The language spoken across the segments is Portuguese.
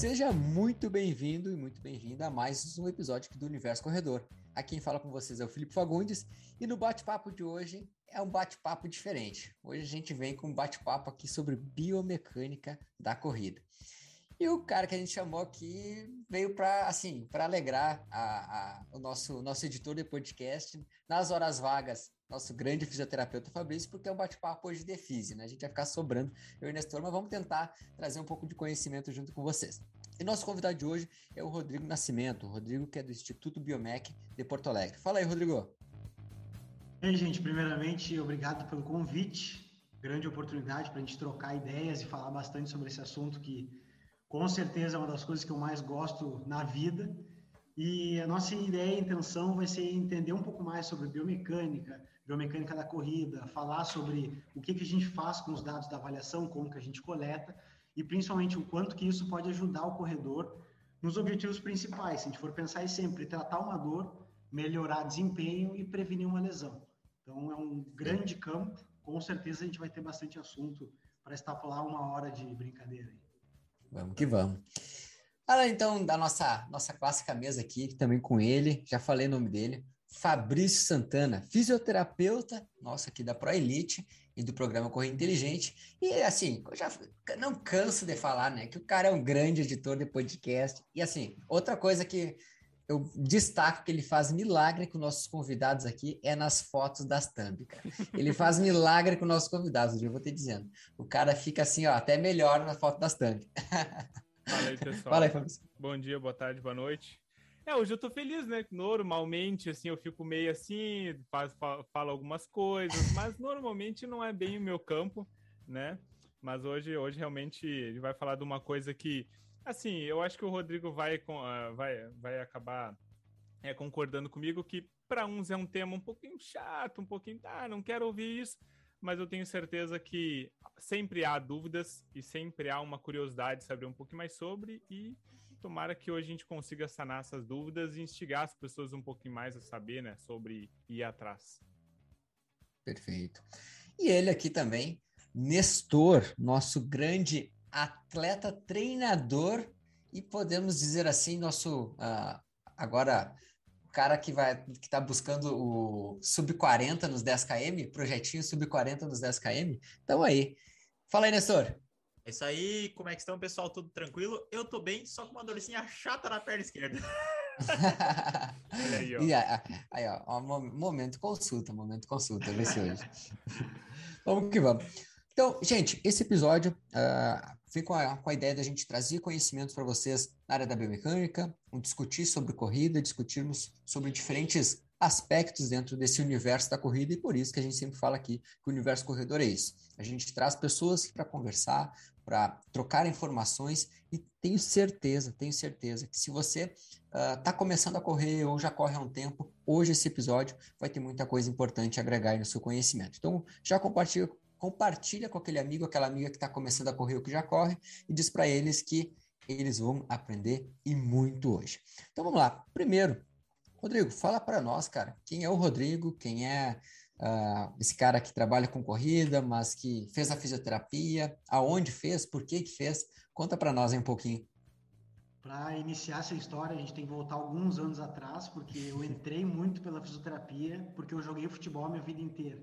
Seja muito bem-vindo e muito bem-vinda a mais um episódio do Universo Corredor. Aqui quem fala com vocês é o Felipe Fagundes e no bate-papo de hoje é um bate-papo diferente. Hoje a gente vem com um bate-papo aqui sobre biomecânica da corrida. E o cara que a gente chamou aqui veio para assim, para alegrar a, a, o nosso nosso editor de podcast nas horas vagas, nosso grande fisioterapeuta Fabrício, porque é um bate-papo hoje de física, né? A gente vai ficar sobrando eu e Nestor, mas vamos tentar trazer um pouco de conhecimento junto com vocês. E nosso convidado de hoje é o Rodrigo Nascimento, o Rodrigo que é do Instituto Biomec de Porto Alegre. Fala aí, Rodrigo. E aí, gente, primeiramente, obrigado pelo convite. Grande oportunidade para a gente trocar ideias e falar bastante sobre esse assunto que com certeza é uma das coisas que eu mais gosto na vida. E a nossa ideia e intenção vai ser entender um pouco mais sobre biomecânica, biomecânica da corrida, falar sobre o que, que a gente faz com os dados da avaliação, como que a gente coleta e principalmente o quanto que isso pode ajudar o corredor nos objetivos principais. Se a gente for pensar em sempre tratar uma dor, melhorar desempenho e prevenir uma lesão. Então é um grande campo, com certeza a gente vai ter bastante assunto para estapular uma hora de brincadeira. Vamos que vamos. Fala então da nossa, nossa clássica mesa aqui, também com ele, já falei o nome dele, Fabrício Santana, fisioterapeuta, nosso aqui da ProElite e do programa Correr Inteligente. E assim, eu já não canso de falar, né, que o cara é um grande editor de podcast. E assim, outra coisa que eu destaco que ele faz milagre com nossos convidados aqui é nas fotos das thumb, cara. Ele faz milagre com nossos convidados, eu vou te dizendo. O cara fica assim, ó, até melhor na foto das thumb. Fala aí, pessoal. Fala aí, Fabrício. Bom dia, boa tarde, boa noite. É, hoje eu tô feliz, né? Normalmente, assim, eu fico meio assim, faz, falo algumas coisas, mas normalmente não é bem o meu campo, né? Mas hoje, hoje realmente ele vai falar de uma coisa que Assim, eu acho que o Rodrigo vai, uh, vai, vai acabar é, concordando comigo que para uns é um tema um pouquinho chato, um pouquinho, ah, não quero ouvir isso, mas eu tenho certeza que sempre há dúvidas e sempre há uma curiosidade de saber um pouquinho mais sobre e tomara que hoje a gente consiga sanar essas dúvidas e instigar as pessoas um pouquinho mais a saber, né, sobre ir atrás. Perfeito. E ele aqui também, Nestor, nosso grande atleta treinador e podemos dizer assim, nosso uh, agora cara que vai que está buscando o sub 40 nos 10 km, projetinho sub 40 nos 10 km. Então aí. Fala aí, Nestor. É isso aí, como é que estão, pessoal? Tudo tranquilo? Eu tô bem, só com uma dorzinha chata na perna esquerda. aí, ó. E aí, ó, momento consulta, momento consulta, vê se hoje. vamos que vamos. Então, gente, esse episódio uh, vem com a, com a ideia da gente trazer conhecimentos para vocês na área da biomecânica, um discutir sobre corrida, discutirmos sobre diferentes aspectos dentro desse universo da corrida, e por isso que a gente sempre fala aqui que o universo corredor é isso. A gente traz pessoas para conversar, para trocar informações, e tenho certeza, tenho certeza que se você está uh, começando a correr ou já corre há um tempo, hoje esse episódio vai ter muita coisa importante a agregar no seu conhecimento. Então, já compartilha compartilha com aquele amigo, aquela amiga que está começando a correr ou que já corre e diz para eles que eles vão aprender e muito hoje. Então vamos lá. Primeiro, Rodrigo, fala para nós, cara, quem é o Rodrigo, quem é uh, esse cara que trabalha com corrida, mas que fez a fisioterapia, aonde fez, por que que fez? Conta para nós aí um pouquinho. Para iniciar essa história, a gente tem que voltar alguns anos atrás, porque eu entrei muito pela fisioterapia, porque eu joguei futebol a minha vida inteira.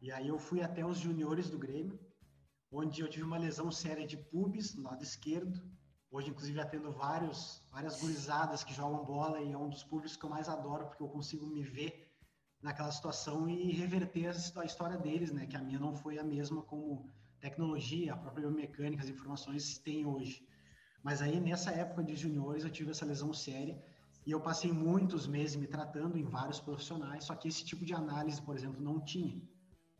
E aí eu fui até os juniores do Grêmio, onde eu tive uma lesão séria de pubis no lado esquerdo. Hoje, inclusive, atendo vários, várias gurizadas que jogam bola e é um dos públicos que eu mais adoro, porque eu consigo me ver naquela situação e reverter a história deles, né? Que a minha não foi a mesma como tecnologia, a própria mecânica, as informações têm hoje. Mas aí, nessa época de juniores, eu tive essa lesão séria e eu passei muitos meses me tratando em vários profissionais, só que esse tipo de análise, por exemplo, não tinha.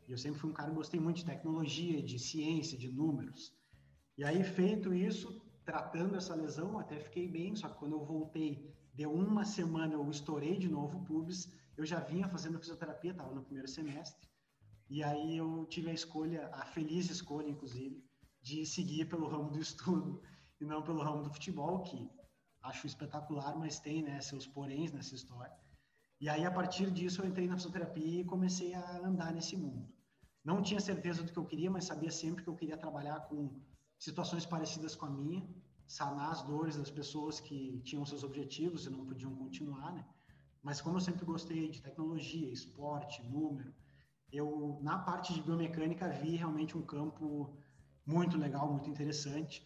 E eu sempre fui um cara que gostei muito de tecnologia, de ciência, de números. E aí, feito isso, tratando essa lesão, até fiquei bem, só que quando eu voltei, deu uma semana, eu estourei de novo o pubis, eu já vinha fazendo fisioterapia, estava no primeiro semestre, e aí eu tive a escolha, a feliz escolha, inclusive, de seguir pelo ramo do estudo e não pelo ramo do futebol, que acho espetacular, mas tem né, seus poréns nessa história. E aí, a partir disso, eu entrei na fisioterapia e comecei a andar nesse mundo. Não tinha certeza do que eu queria, mas sabia sempre que eu queria trabalhar com situações parecidas com a minha. sanar as dores das pessoas que tinham seus objetivos e não podiam continuar, né? Mas como eu sempre gostei de tecnologia, esporte, número, eu na parte de biomecânica vi realmente um campo muito legal, muito interessante.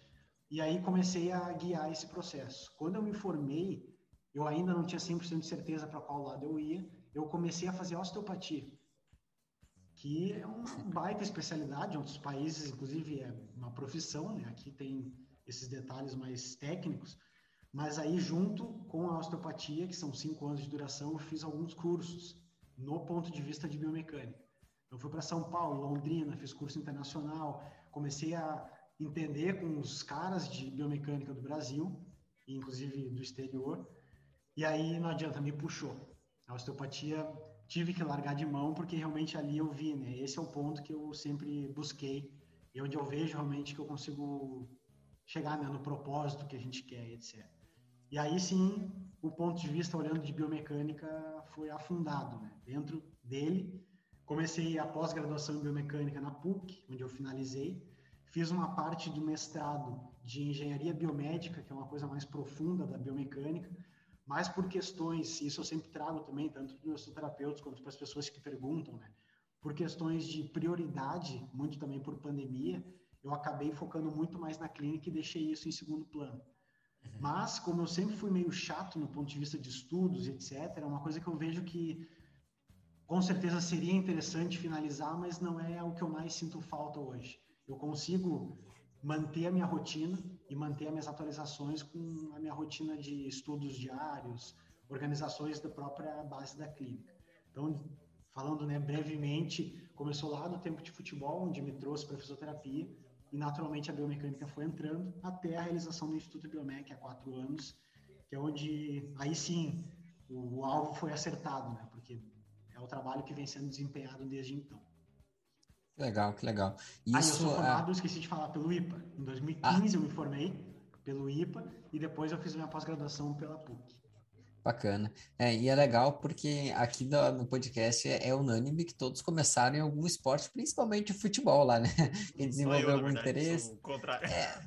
E aí comecei a guiar esse processo. Quando eu me formei, eu ainda não tinha 100% de certeza para qual lado eu ia. Eu comecei a fazer osteopatia, que é uma baita especialidade. Em outros países, inclusive, é uma profissão, né? Aqui tem esses detalhes mais técnicos. Mas aí, junto com a osteopatia, que são cinco anos de duração, eu fiz alguns cursos no ponto de vista de biomecânica. Eu fui para São Paulo, Londrina, fiz curso internacional, comecei a entender com os caras de biomecânica do Brasil, inclusive do exterior, e aí não adianta, me puxou. A osteopatia tive que largar de mão porque realmente ali eu vi, né? Esse é o ponto que eu sempre busquei e onde eu vejo realmente que eu consigo chegar né, no propósito que a gente quer, etc. E aí sim, o ponto de vista olhando de biomecânica foi afundado, né? Dentro dele, comecei a pós-graduação em biomecânica na PUC, onde eu finalizei, fiz uma parte do mestrado de engenharia biomédica, que é uma coisa mais profunda da biomecânica, mas por questões, isso eu sempre trago também, tanto para os terapeutas quanto para as pessoas que perguntam, né? Por questões de prioridade, muito também por pandemia, eu acabei focando muito mais na clínica e deixei isso em segundo plano. Mas, como eu sempre fui meio chato no ponto de vista de estudos, etc., é uma coisa que eu vejo que com certeza seria interessante finalizar, mas não é o que eu mais sinto falta hoje. Eu consigo manter a minha rotina e manter as minhas atualizações com a minha rotina de estudos diários, organizações da própria base da clínica. Então, falando né, brevemente, começou lá no tempo de futebol, onde me trouxe para fisioterapia, e naturalmente a biomecânica foi entrando até a realização do Instituto Biomec há quatro anos, que é onde aí sim o, o alvo foi acertado, né? Porque é o trabalho que vem sendo desempenhado desde então. Legal, que legal. Isso, ah, eu sou formado, é... esqueci de falar, pelo IPA. Em 2015 ah. eu me formei pelo IPA e depois eu fiz minha pós-graduação pela PUC. Bacana. É, e é legal porque aqui no, no podcast é, é, unânime que todos começaram em algum esporte, principalmente o futebol lá, né? Quem desenvolveu eu, algum verdade, interesse.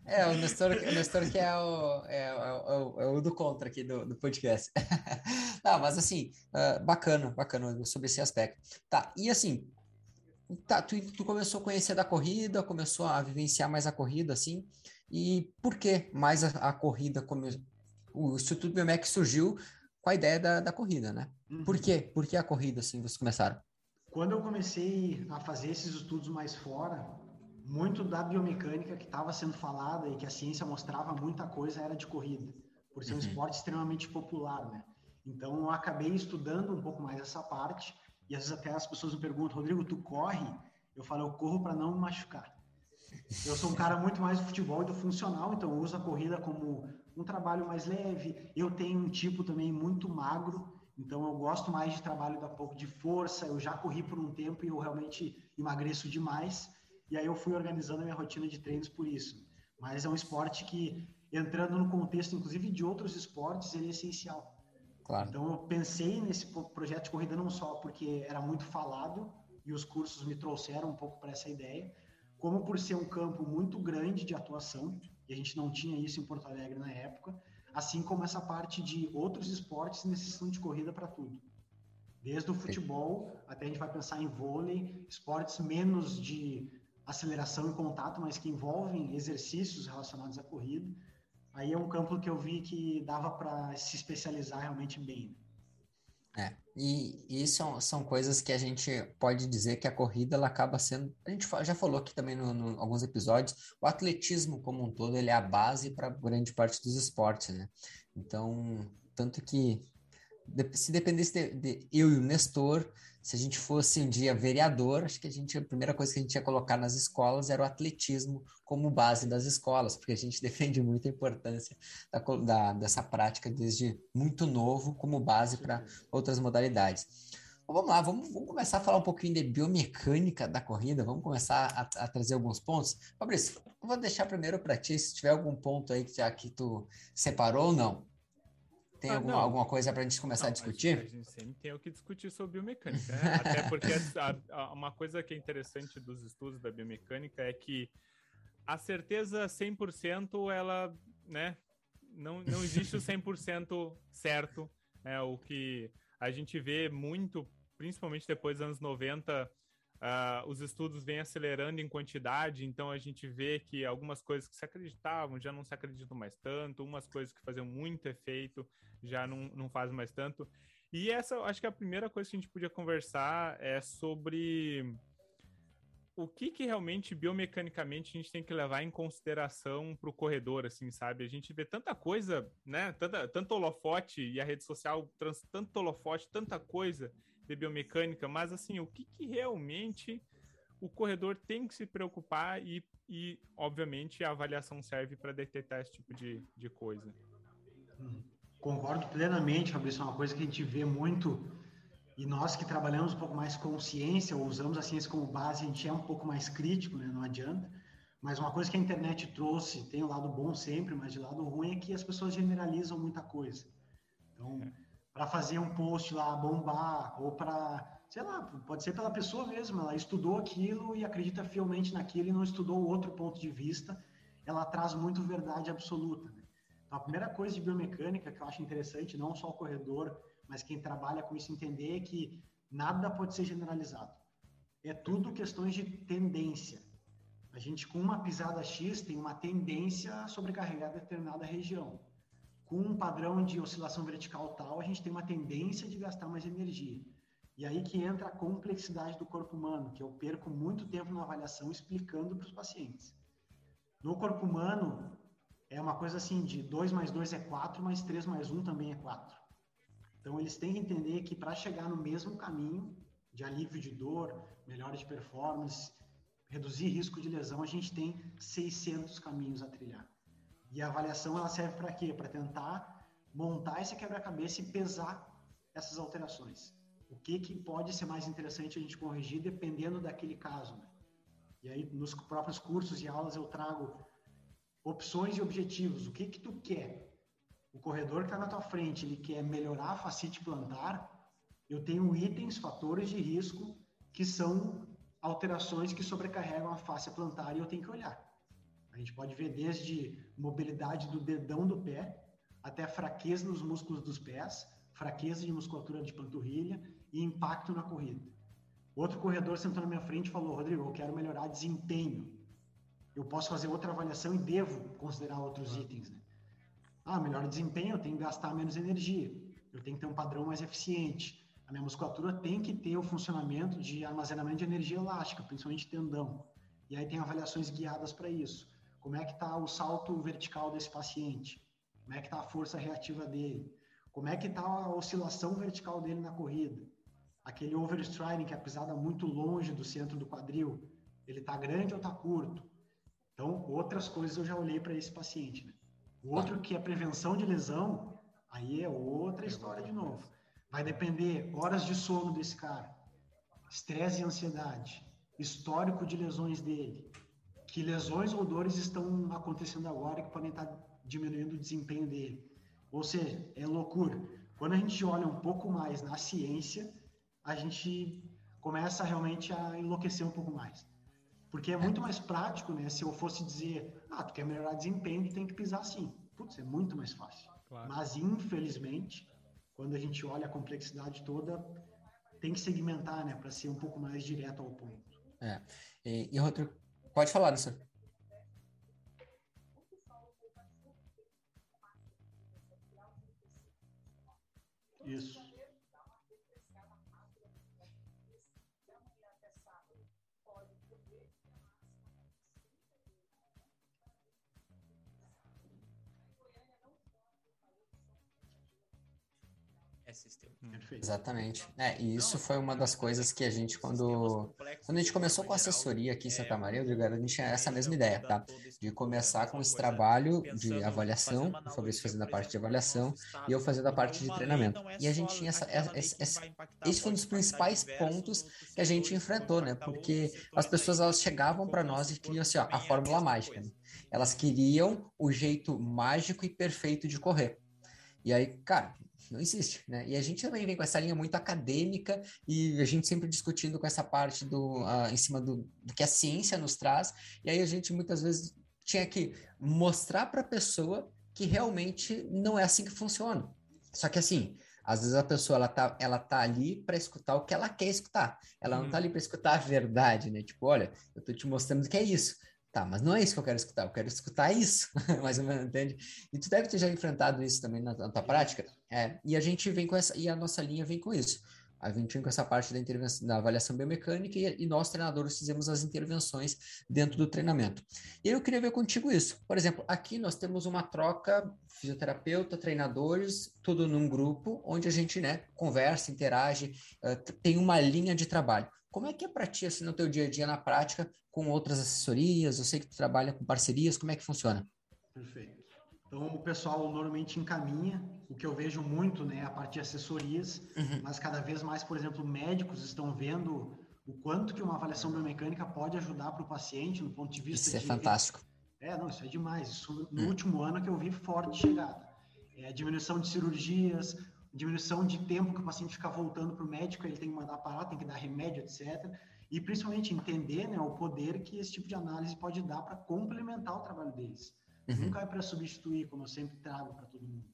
É, é, o Nestor, o Nestor que é o, é, é, o, é o do contra aqui do, do podcast. Não, mas assim, uh, bacana, bacana sobre esse aspecto. Tá, e assim, tá, tu, tu começou a conhecer da corrida, começou a vivenciar mais a corrida, assim, e por que mais a, a corrida, come... o Instituto Biomec surgiu com a ideia da, da corrida, né? Uhum. Por quê? Por que a corrida, assim, vocês começaram? Quando eu comecei a fazer esses estudos mais fora, muito da biomecânica que estava sendo falada e que a ciência mostrava muita coisa era de corrida, por ser um uhum. esporte extremamente popular, né? Então eu acabei estudando um pouco mais essa parte e às vezes até as pessoas me perguntam, Rodrigo, tu corre? Eu falo, eu corro para não me machucar. Eu sou um cara muito mais do futebol e do funcional, então eu uso a corrida como um trabalho mais leve. Eu tenho um tipo também muito magro, então eu gosto mais de trabalho da pouco de força. Eu já corri por um tempo e eu realmente emagreço demais. E aí eu fui organizando a minha rotina de treinos por isso. Mas é um esporte que, entrando no contexto, inclusive, de outros esportes, ele é essencial. Claro. Então eu pensei nesse projeto de corrida não só porque era muito falado e os cursos me trouxeram um pouco para essa ideia, como por ser um campo muito grande de atuação, e a gente não tinha isso em Porto Alegre na época, assim como essa parte de outros esportes necessitam de corrida para tudo. Desde o futebol até a gente vai pensar em vôlei, esportes menos de aceleração e contato, mas que envolvem exercícios relacionados à corrida aí é um campo que eu vi que dava para se especializar realmente bem. É, e, isso são, são coisas que a gente pode dizer que a corrida ela acaba sendo. A gente já falou aqui também em alguns episódios, o atletismo como um todo ele é a base para grande parte dos esportes, né? Então, tanto que se dependesse de, de, eu e o Nestor, se a gente fosse um dia vereador, acho que a gente a primeira coisa que a gente ia colocar nas escolas era o atletismo como base das escolas, porque a gente defende muito a importância da, da, dessa prática desde muito novo como base para outras modalidades. Então, vamos lá, vamos, vamos, começar a falar um pouquinho de biomecânica da corrida, vamos começar a, a trazer alguns pontos. Fabrício, eu vou deixar primeiro para ti, se tiver algum ponto aí que já que tu separou ou não. Tem ah, alguma, alguma coisa para a gente começar não, a discutir? A gente, sempre tem o que discutir sobre biomecânica. Né? Até porque a, a, uma coisa que é interessante dos estudos da biomecânica é que a certeza 100% ela né? Não, não existe o 100% certo. É o que a gente vê muito, principalmente depois dos anos 90, uh, os estudos vêm acelerando em quantidade, então a gente vê que algumas coisas que se acreditavam já não se acreditam mais tanto, umas coisas que faziam muito efeito já não, não fazem mais tanto. E essa, acho que a primeira coisa que a gente podia conversar é sobre o que, que realmente biomecanicamente a gente tem que levar em consideração para o corredor, assim, sabe? A gente vê tanta coisa, né? Tanta, tanto holofote e a rede social, trans, tanto holofote, tanta coisa de biomecânica, mas assim, o que, que realmente o corredor tem que se preocupar e, e obviamente, a avaliação serve para detectar esse tipo de, de coisa. Concordo plenamente, Fabrício, é uma coisa que a gente vê muito e nós que trabalhamos um pouco mais com ciência, ou usamos a ciência como base, a gente é um pouco mais crítico, né? não adianta. Mas uma coisa que a internet trouxe, tem o lado bom sempre, mas de lado ruim é que as pessoas generalizam muita coisa. Então, é. Para fazer um post lá, bombar, ou para, sei lá, pode ser pela pessoa mesmo, ela estudou aquilo e acredita fielmente naquilo e não estudou outro ponto de vista, ela traz muito verdade absoluta. Né? Então, a primeira coisa de biomecânica que eu acho interessante, não só o corredor, mas quem trabalha com isso entender que nada pode ser generalizado. É tudo questões de tendência. A gente, com uma pisada X, tem uma tendência a sobrecarregar determinada região. Com um padrão de oscilação vertical tal, a gente tem uma tendência de gastar mais energia. E aí que entra a complexidade do corpo humano, que eu perco muito tempo na avaliação explicando para os pacientes. No corpo humano, é uma coisa assim de 2 mais 2 é 4, mais 3 mais 1 também é 4. Então, eles têm que entender que para chegar no mesmo caminho de alívio de dor, melhora de performance, reduzir risco de lesão, a gente tem 600 caminhos a trilhar. E a avaliação ela serve para quê? Para tentar montar esse quebra-cabeça e pesar essas alterações. O que, que pode ser mais interessante a gente corrigir dependendo daquele caso. Né? E aí, nos próprios cursos e aulas, eu trago opções e objetivos. O que, que tu quer? o corredor que está na tua frente, ele quer melhorar a facite plantar, eu tenho itens, fatores de risco, que são alterações que sobrecarregam a face plantar e eu tenho que olhar. A gente pode ver desde mobilidade do dedão do pé, até fraqueza nos músculos dos pés, fraqueza de musculatura de panturrilha e impacto na corrida. Outro corredor sentou na minha frente e falou: Rodrigo, eu quero melhorar desempenho. Eu posso fazer outra avaliação e devo considerar outros itens. Né? Ah, melhor desempenho, eu tenho que gastar menos energia, eu tenho que ter um padrão mais eficiente. A minha musculatura tem que ter o funcionamento de armazenamento de energia elástica, principalmente tendão. E aí tem avaliações guiadas para isso. Como é que está o salto vertical desse paciente? Como é que está a força reativa dele? Como é que está a oscilação vertical dele na corrida? Aquele overstriding, que é a pisada muito longe do centro do quadril, ele está grande ou está curto? Então, outras coisas eu já olhei para esse paciente. Né? O outro que é prevenção de lesão, aí é outra história de novo. Vai depender horas de sono desse cara, estresse e ansiedade, histórico de lesões dele, que lesões ou dores estão acontecendo agora que podem estar diminuindo o desempenho dele. Ou seja, é loucura. Quando a gente olha um pouco mais na ciência, a gente começa realmente a enlouquecer um pouco mais. Porque é muito mais prático, né? Se eu fosse dizer, ah, tu quer melhorar desempenho, tu tem que pisar assim. Putz, é muito mais fácil. Claro. Mas, infelizmente, quando a gente olha a complexidade toda, tem que segmentar, né? Para ser um pouco mais direto ao ponto. É. E, e Rodrigo, pode falar, Nessa. Isso. Exatamente. É, e isso foi uma das coisas que a gente, quando, quando a gente começou com a assessoria aqui em Santa Maria, Rodrigo, a gente tinha essa mesma ideia, tá? De começar com esse trabalho de avaliação, o Fabrício fazendo a parte de avaliação e eu fazendo a parte de treinamento. E a gente tinha essa, essa, essa, esse foi um dos principais pontos que a gente enfrentou, né? Porque as pessoas elas chegavam para nós e queriam assim, ó, a fórmula mágica. Né? Elas queriam o jeito mágico e perfeito de correr. E aí, cara, não existe, né? E a gente também vem com essa linha muito acadêmica e a gente sempre discutindo com essa parte do uh, em cima do, do, que a ciência nos traz. E aí a gente muitas vezes tinha que mostrar para a pessoa que realmente não é assim que funciona. Só que assim, às vezes a pessoa ela tá, ela tá ali para escutar o que ela quer escutar. Ela não tá ali para escutar a verdade, né? Tipo, olha, eu tô te mostrando que é isso. Tá, mas não é isso que eu quero escutar, eu quero escutar isso, mais ou menos, entende? E tu deve ter já enfrentado isso também na, na tua prática. É, e a gente vem com essa, e a nossa linha vem com isso. A gente vem com essa parte da intervenção, da avaliação biomecânica e, e, nós, treinadores, fizemos as intervenções dentro do treinamento. E eu queria ver contigo isso. Por exemplo, aqui nós temos uma troca fisioterapeuta, treinadores, tudo num grupo, onde a gente né, conversa, interage, uh, tem uma linha de trabalho. Como é que é para ti, assim, no teu dia a dia, na prática, com outras assessorias? Eu sei que tu trabalha com parcerias, como é que funciona? Perfeito. Então, o pessoal normalmente encaminha, o que eu vejo muito, né, a parte de assessorias, uhum. mas cada vez mais, por exemplo, médicos estão vendo o quanto que uma avaliação biomecânica pode ajudar para o paciente, no ponto de vista Isso é de... é fantástico. É, não, isso é demais. Isso no hum. último ano que eu vi forte chegada. É a diminuição de cirurgias, diminuição de tempo que o paciente fica voltando para o médico, ele tem que mandar parar, tem que dar remédio, etc. E principalmente entender né, o poder que esse tipo de análise pode dar para complementar o trabalho deles. Uhum. Nunca é para substituir, como eu sempre trago para todo mundo.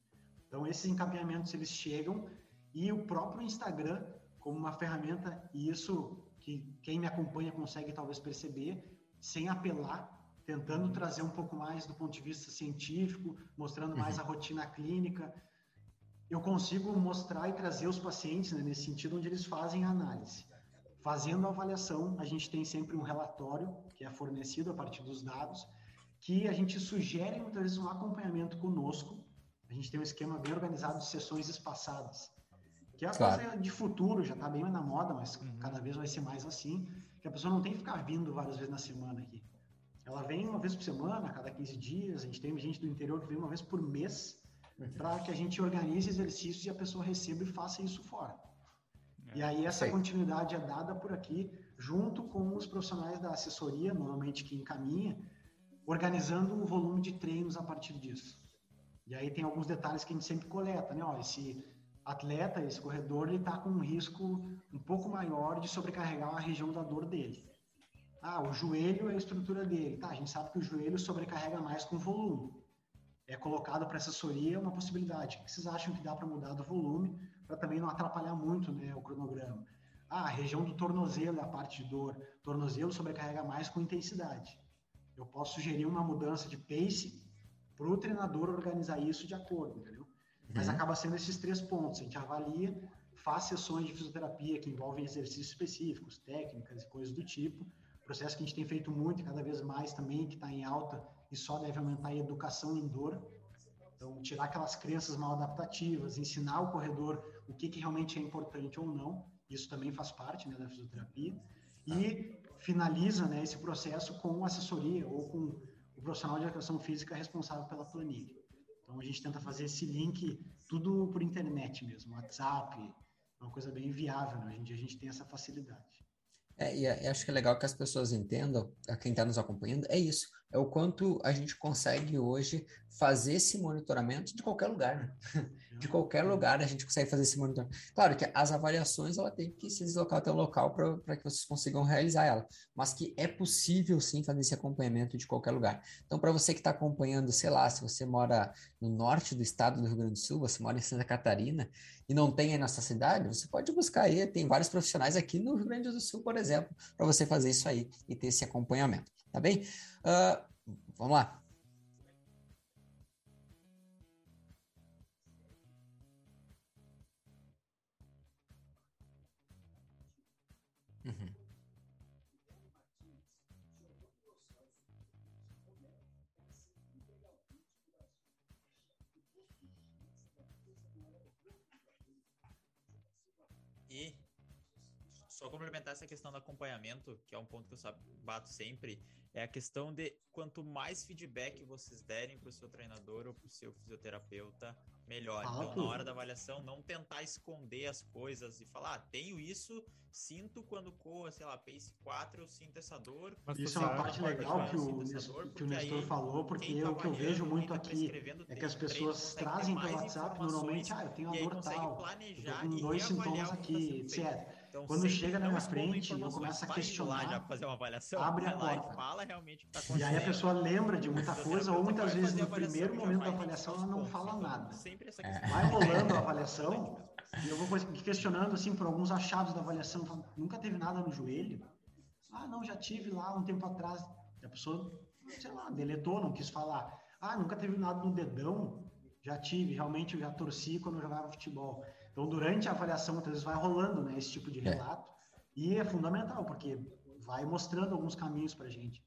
Então, esses encaminhamentos, eles chegam e o próprio Instagram, como uma ferramenta, e isso que quem me acompanha consegue talvez perceber, sem apelar, tentando trazer um pouco mais do ponto de vista científico, mostrando mais uhum. a rotina clínica, eu consigo mostrar e trazer os pacientes né, nesse sentido onde eles fazem a análise. Fazendo a avaliação, a gente tem sempre um relatório que é fornecido a partir dos dados, que a gente sugere muitas vezes um acompanhamento conosco. A gente tem um esquema bem organizado de sessões espaçadas, que é a claro. coisa de futuro, já está bem na moda, mas uhum. cada vez vai ser mais assim, que a pessoa não tem que ficar vindo várias vezes na semana aqui. Ela vem uma vez por semana, a cada 15 dias, a gente tem gente do interior que vem uma vez por mês. Para que a gente organize exercícios e a pessoa receba e faça isso fora. É. E aí essa Sei. continuidade é dada por aqui, junto com os profissionais da assessoria, normalmente que encaminha, organizando o volume de treinos a partir disso. E aí tem alguns detalhes que a gente sempre coleta, né? Ó, esse atleta, esse corredor, ele está com um risco um pouco maior de sobrecarregar a região da dor dele. Ah, o joelho é a estrutura dele. Tá, a gente sabe que o joelho sobrecarrega mais com volume. É colocado para assessoria uma possibilidade. O que vocês acham que dá para mudar do volume para também não atrapalhar muito né, o cronograma? Ah, a região do tornozelo é a parte de dor. Tornozelo sobrecarrega mais com intensidade. Eu posso sugerir uma mudança de pace para o treinador organizar isso de acordo, entendeu? Mas uhum. acaba sendo esses três pontos. A gente avalia, faz sessões de fisioterapia que envolvem exercícios específicos, técnicas e coisas do tipo. Processo que a gente tem feito muito e cada vez mais também, que está em alta e só deve aumentar a educação em dor. Então, tirar aquelas crenças mal adaptativas, ensinar o corredor o que, que realmente é importante ou não. Isso também faz parte né, da fisioterapia. E finaliza né, esse processo com assessoria ou com o profissional de educação física responsável pela planilha. Então a gente tenta fazer esse link tudo por internet mesmo, WhatsApp, uma coisa bem viável. Né? Hoje em dia a gente tem essa facilidade. É, e é, acho que é legal que as pessoas entendam, a quem está nos acompanhando, é isso. É o quanto a gente consegue hoje fazer esse monitoramento de qualquer lugar, né? De qualquer lugar a gente consegue fazer esse monitoramento. Claro que as avaliações, ela tem que se deslocar até o local para que vocês consigam realizar ela. Mas que é possível, sim, fazer esse acompanhamento de qualquer lugar. Então, para você que está acompanhando, sei lá, se você mora no norte do estado do Rio Grande do Sul, você mora em Santa Catarina, e não tem aí na sua cidade, você pode buscar aí, tem vários profissionais aqui no Rio Grande do Sul, por exemplo, para você fazer isso aí e ter esse acompanhamento, tá bem? Uh, vamos lá. Só complementar essa questão do acompanhamento, que é um ponto que eu bato sempre, é a questão de quanto mais feedback vocês derem para o seu treinador ou para o seu fisioterapeuta, melhor. Ah, então, na hora da avaliação, não tentar esconder as coisas e falar, ah, tenho isso, sinto quando corro, sei lá, pace 4, eu sinto essa dor. Mas isso é uma parte legal que o, Nestor, que o Nestor falou, porque o que eu vejo muito aqui é que as pessoas trazem pelo WhatsApp normalmente, ah, eu tenho a dor tal, eu tô com dois sintomas aqui, etc. Então, Quando chega na minha frente, eu começo a questionar. Já fazer uma avaliação, abre a porta. fala realmente o que tá E aí a pessoa lembra de muita coisa, ou muitas vezes no primeiro momento da avaliação ela não fala nada. Sempre essa questão. Vai rolando a avaliação, e eu vou questionando assim por alguns achados da avaliação. Nunca teve nada no joelho? Ah, não, já tive lá um tempo atrás. E a pessoa, sei lá, deletou, não quis falar. Ah, nunca teve nada no dedão? Já tive, realmente eu já torci quando eu jogava futebol. Então, durante a avaliação, muitas vezes vai rolando né, esse tipo de é. relato. É. E é fundamental, porque vai mostrando alguns caminhos para gente.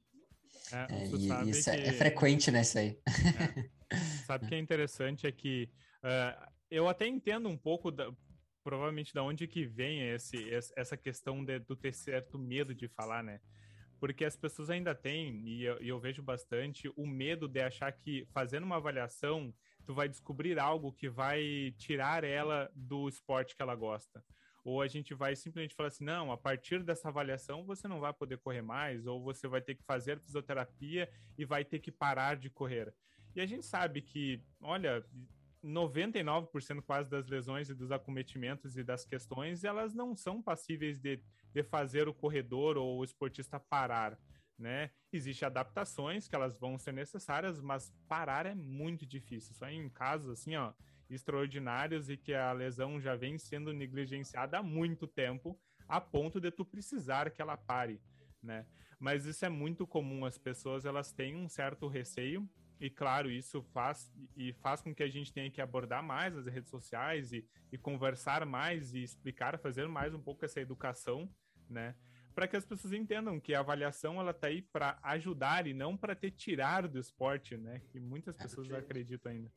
É, é e, isso é, que... é, frequente, né, isso aí. É. Sabe o que é interessante é que uh, eu até entendo um pouco, da, provavelmente, da onde que vem esse, essa questão de, do ter certo medo de falar, né? Porque as pessoas ainda têm, e eu, e eu vejo bastante, o medo de achar que fazendo uma avaliação tu vai descobrir algo que vai tirar ela do esporte que ela gosta. Ou a gente vai simplesmente falar assim: não, a partir dessa avaliação você não vai poder correr mais, ou você vai ter que fazer fisioterapia e vai ter que parar de correr. E a gente sabe que, olha, 99% quase das lesões e dos acometimentos e das questões, elas não são passíveis de, de fazer o corredor ou o esportista parar né? Existem adaptações que elas vão ser necessárias, mas parar é muito difícil. Só em casos assim, ó, extraordinários e que a lesão já vem sendo negligenciada há muito tempo, a ponto de tu precisar que ela pare, né? Mas isso é muito comum, as pessoas elas têm um certo receio e claro, isso faz e faz com que a gente tenha que abordar mais as redes sociais e, e conversar mais e explicar, fazer mais um pouco essa educação, né? Para que as pessoas entendam que a avaliação ela tá aí para ajudar e não para te tirar do esporte, né? Que muitas é, pessoas é acreditam ainda.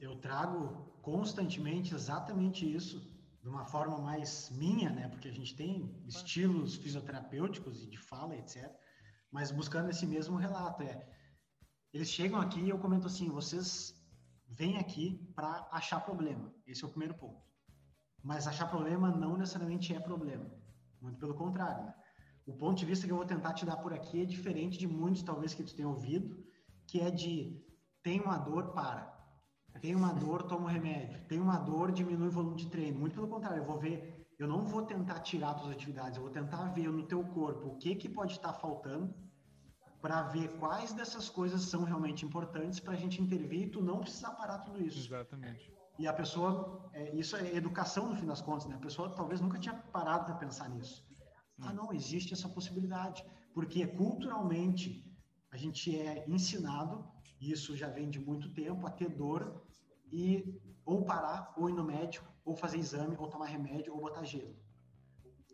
Eu trago constantemente exatamente isso de uma forma mais minha, né? Porque a gente tem estilos fisioterapêuticos e de fala, etc. Mas buscando esse mesmo relato é, eles chegam aqui e eu comento assim, vocês vêm aqui para achar problema. Esse é o primeiro ponto. Mas achar problema não necessariamente é problema. Muito pelo contrário. Né? O ponto de vista que eu vou tentar te dar por aqui é diferente de muitos, talvez, que tu tenha ouvido, que é de tem uma dor, para. Tem uma dor, toma um remédio. Tem uma dor, diminui o volume de treino. Muito pelo contrário, eu vou ver, eu não vou tentar tirar tuas atividades, eu vou tentar ver no teu corpo o que, que pode estar faltando para ver quais dessas coisas são realmente importantes para a gente intervir e tu não precisar parar tudo isso. Exatamente. E a pessoa, é, isso é educação no fim das contas, né? A pessoa talvez nunca tinha parado para pensar nisso. Ah, não, existe essa possibilidade, porque culturalmente a gente é ensinado, e isso já vem de muito tempo, a ter dor e ou parar, ou ir no médico, ou fazer exame, ou tomar remédio, ou botar gelo.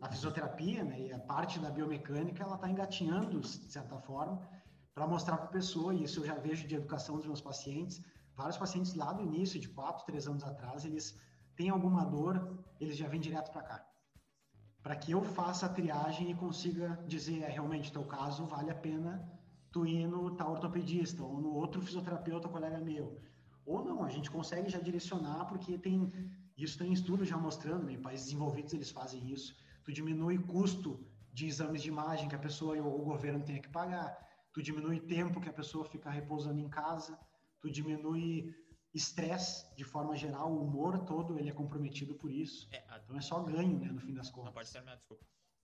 A fisioterapia, né, e a parte da biomecânica, ela está engatinhando, de certa forma, para mostrar para a pessoa, e isso eu já vejo de educação dos meus pacientes, vários pacientes lá do início, de 4, 3 anos atrás, eles têm alguma dor, eles já vêm direto para cá para que eu faça a triagem e consiga dizer, é, realmente, teu caso vale a pena tu ir no tal ortopedista ou no outro fisioterapeuta colega meu. Ou não, a gente consegue já direcionar, porque tem isso tem estudos já mostrando, né, em países desenvolvidos eles fazem isso. Tu diminui custo de exames de imagem que a pessoa ou o governo tem que pagar, tu diminui tempo que a pessoa fica repousando em casa, tu diminui estresse, de forma geral, o humor todo, ele é comprometido por isso. É, a... Então é só ganho, né, no fim das contas. Não pode terminar, desculpa.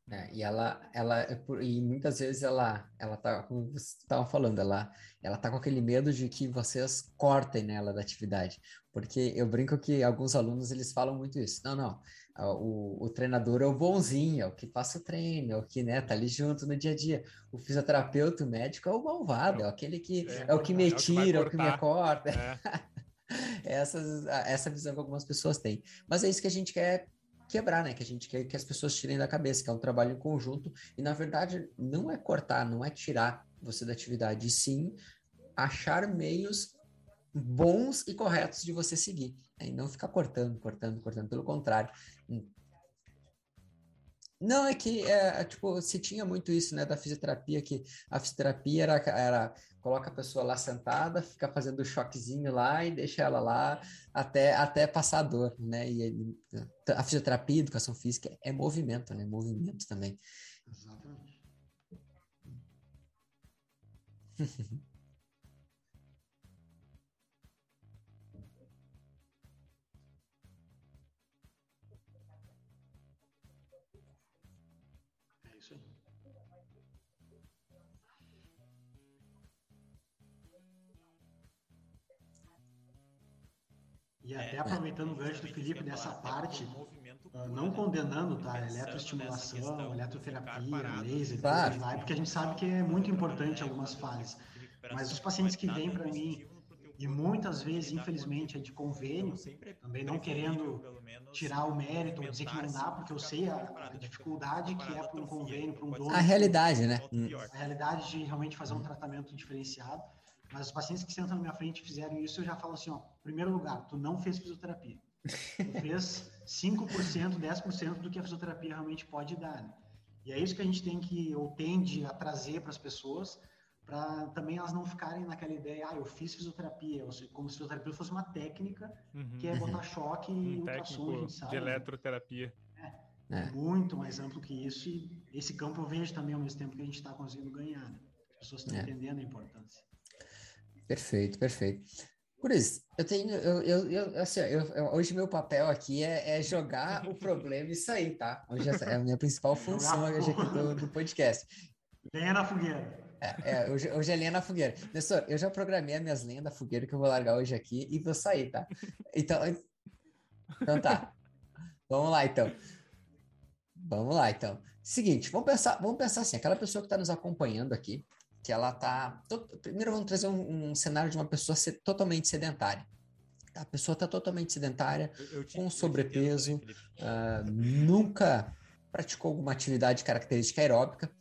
É, e ela, ela, é e muitas vezes ela, ela tá, como você estava falando, ela, ela tá com aquele medo de que vocês cortem nela da atividade, porque eu brinco que alguns alunos eles falam muito isso. Não, não, o, o treinador é o bonzinho, é o que passa o treino, é o que né, tá ali junto no dia a dia. O fisioterapeuta, o médico é o malvado, é aquele que é, é o que me é tira, é o que, me corta. É. essa, essa visão que algumas pessoas têm. Mas é isso que a gente quer quebrar, né? Que a gente quer que as pessoas tirem da cabeça, que é um trabalho em conjunto. E, na verdade, não é cortar, não é tirar você da atividade, e sim achar meios bons e corretos de você seguir. Né? E não ficar cortando, cortando, cortando. Pelo contrário, não, é que, é, tipo, se tinha muito isso, né, da fisioterapia, que a fisioterapia era, era coloca a pessoa lá sentada, fica fazendo o choquezinho lá e deixa ela lá até, até passar a dor, né, e a fisioterapia, a educação física é movimento, né, movimento também. Exatamente. E até é, aproveitando o gancho do Felipe dessa parte, uh, não condenando tá, eletroestimulação, eletroterapia, laser, claro. vai, porque a gente sabe que é muito importante em algumas fases. Mas os pacientes que vêm para mim, e muitas vezes, infelizmente, é de convênio, também não querendo tirar o mérito ou dizer que não dá, porque eu sei a, a dificuldade que é para um convênio, para um dono. A realidade, né? A realidade de realmente fazer um tratamento diferenciado. Mas os pacientes que sentam na minha frente e fizeram isso, eu já falo assim, ó, primeiro lugar, tu não fez fisioterapia. Tu fez 5%, 10% do que a fisioterapia realmente pode dar, né? E é isso que a gente tem que, ou tende a trazer para as pessoas, para também elas não ficarem naquela ideia, ah, eu fiz fisioterapia, como se fisioterapia fosse uma técnica, uhum. que é botar choque e um ultrassom, a gente sabe. De eletroterapia. É, é, muito mais amplo que isso, e esse campo eu vejo também ao mesmo tempo que a gente está conseguindo ganhar, né? As pessoas estão é. entendendo a importância. Perfeito, perfeito. Por isso, eu tenho, eu, eu, eu assim, eu, hoje meu papel aqui é, é, jogar o problema e sair, tá? Hoje é a minha principal função hoje aqui do, do podcast. Lenha na fogueira. É, é hoje, hoje é lenha na fogueira. Nestor, eu já programei as minhas lenhas da fogueira que eu vou largar hoje aqui e vou sair, tá? Então, então tá. Vamos lá, então. Vamos lá, então. Seguinte, vamos pensar, vamos pensar assim, aquela pessoa que está nos acompanhando aqui, que ela tá. Primeiro vamos trazer um, um cenário de uma pessoa ser totalmente sedentária. A pessoa está totalmente sedentária, eu, eu te, com sobrepeso, uh, nunca praticou alguma atividade característica aeróbica.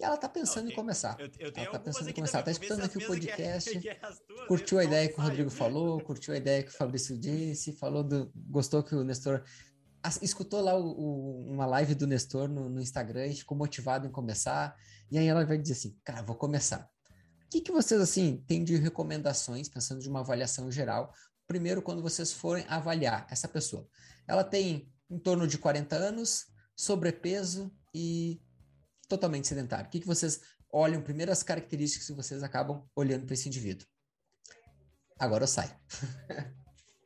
E ela está pensando Não, em começar. Eu, eu ela está pensando em começar. Está escutando aqui o podcast, que é, que é curtiu a ideia que o Rodrigo falou, curtiu a ideia que o Fabrício disse, falou do, gostou que o Nestor escutou lá o, o, uma live do Nestor no, no, Instagram e ficou motivado em começar. E aí ela vai dizer assim, cara, vou começar. O que, que vocês, assim, têm de recomendações, pensando de uma avaliação geral? Primeiro, quando vocês forem avaliar essa pessoa. Ela tem em torno de 40 anos, sobrepeso e totalmente sedentário. O que, que vocês olham, primeiro as características que vocês acabam olhando para esse indivíduo? Agora eu saio.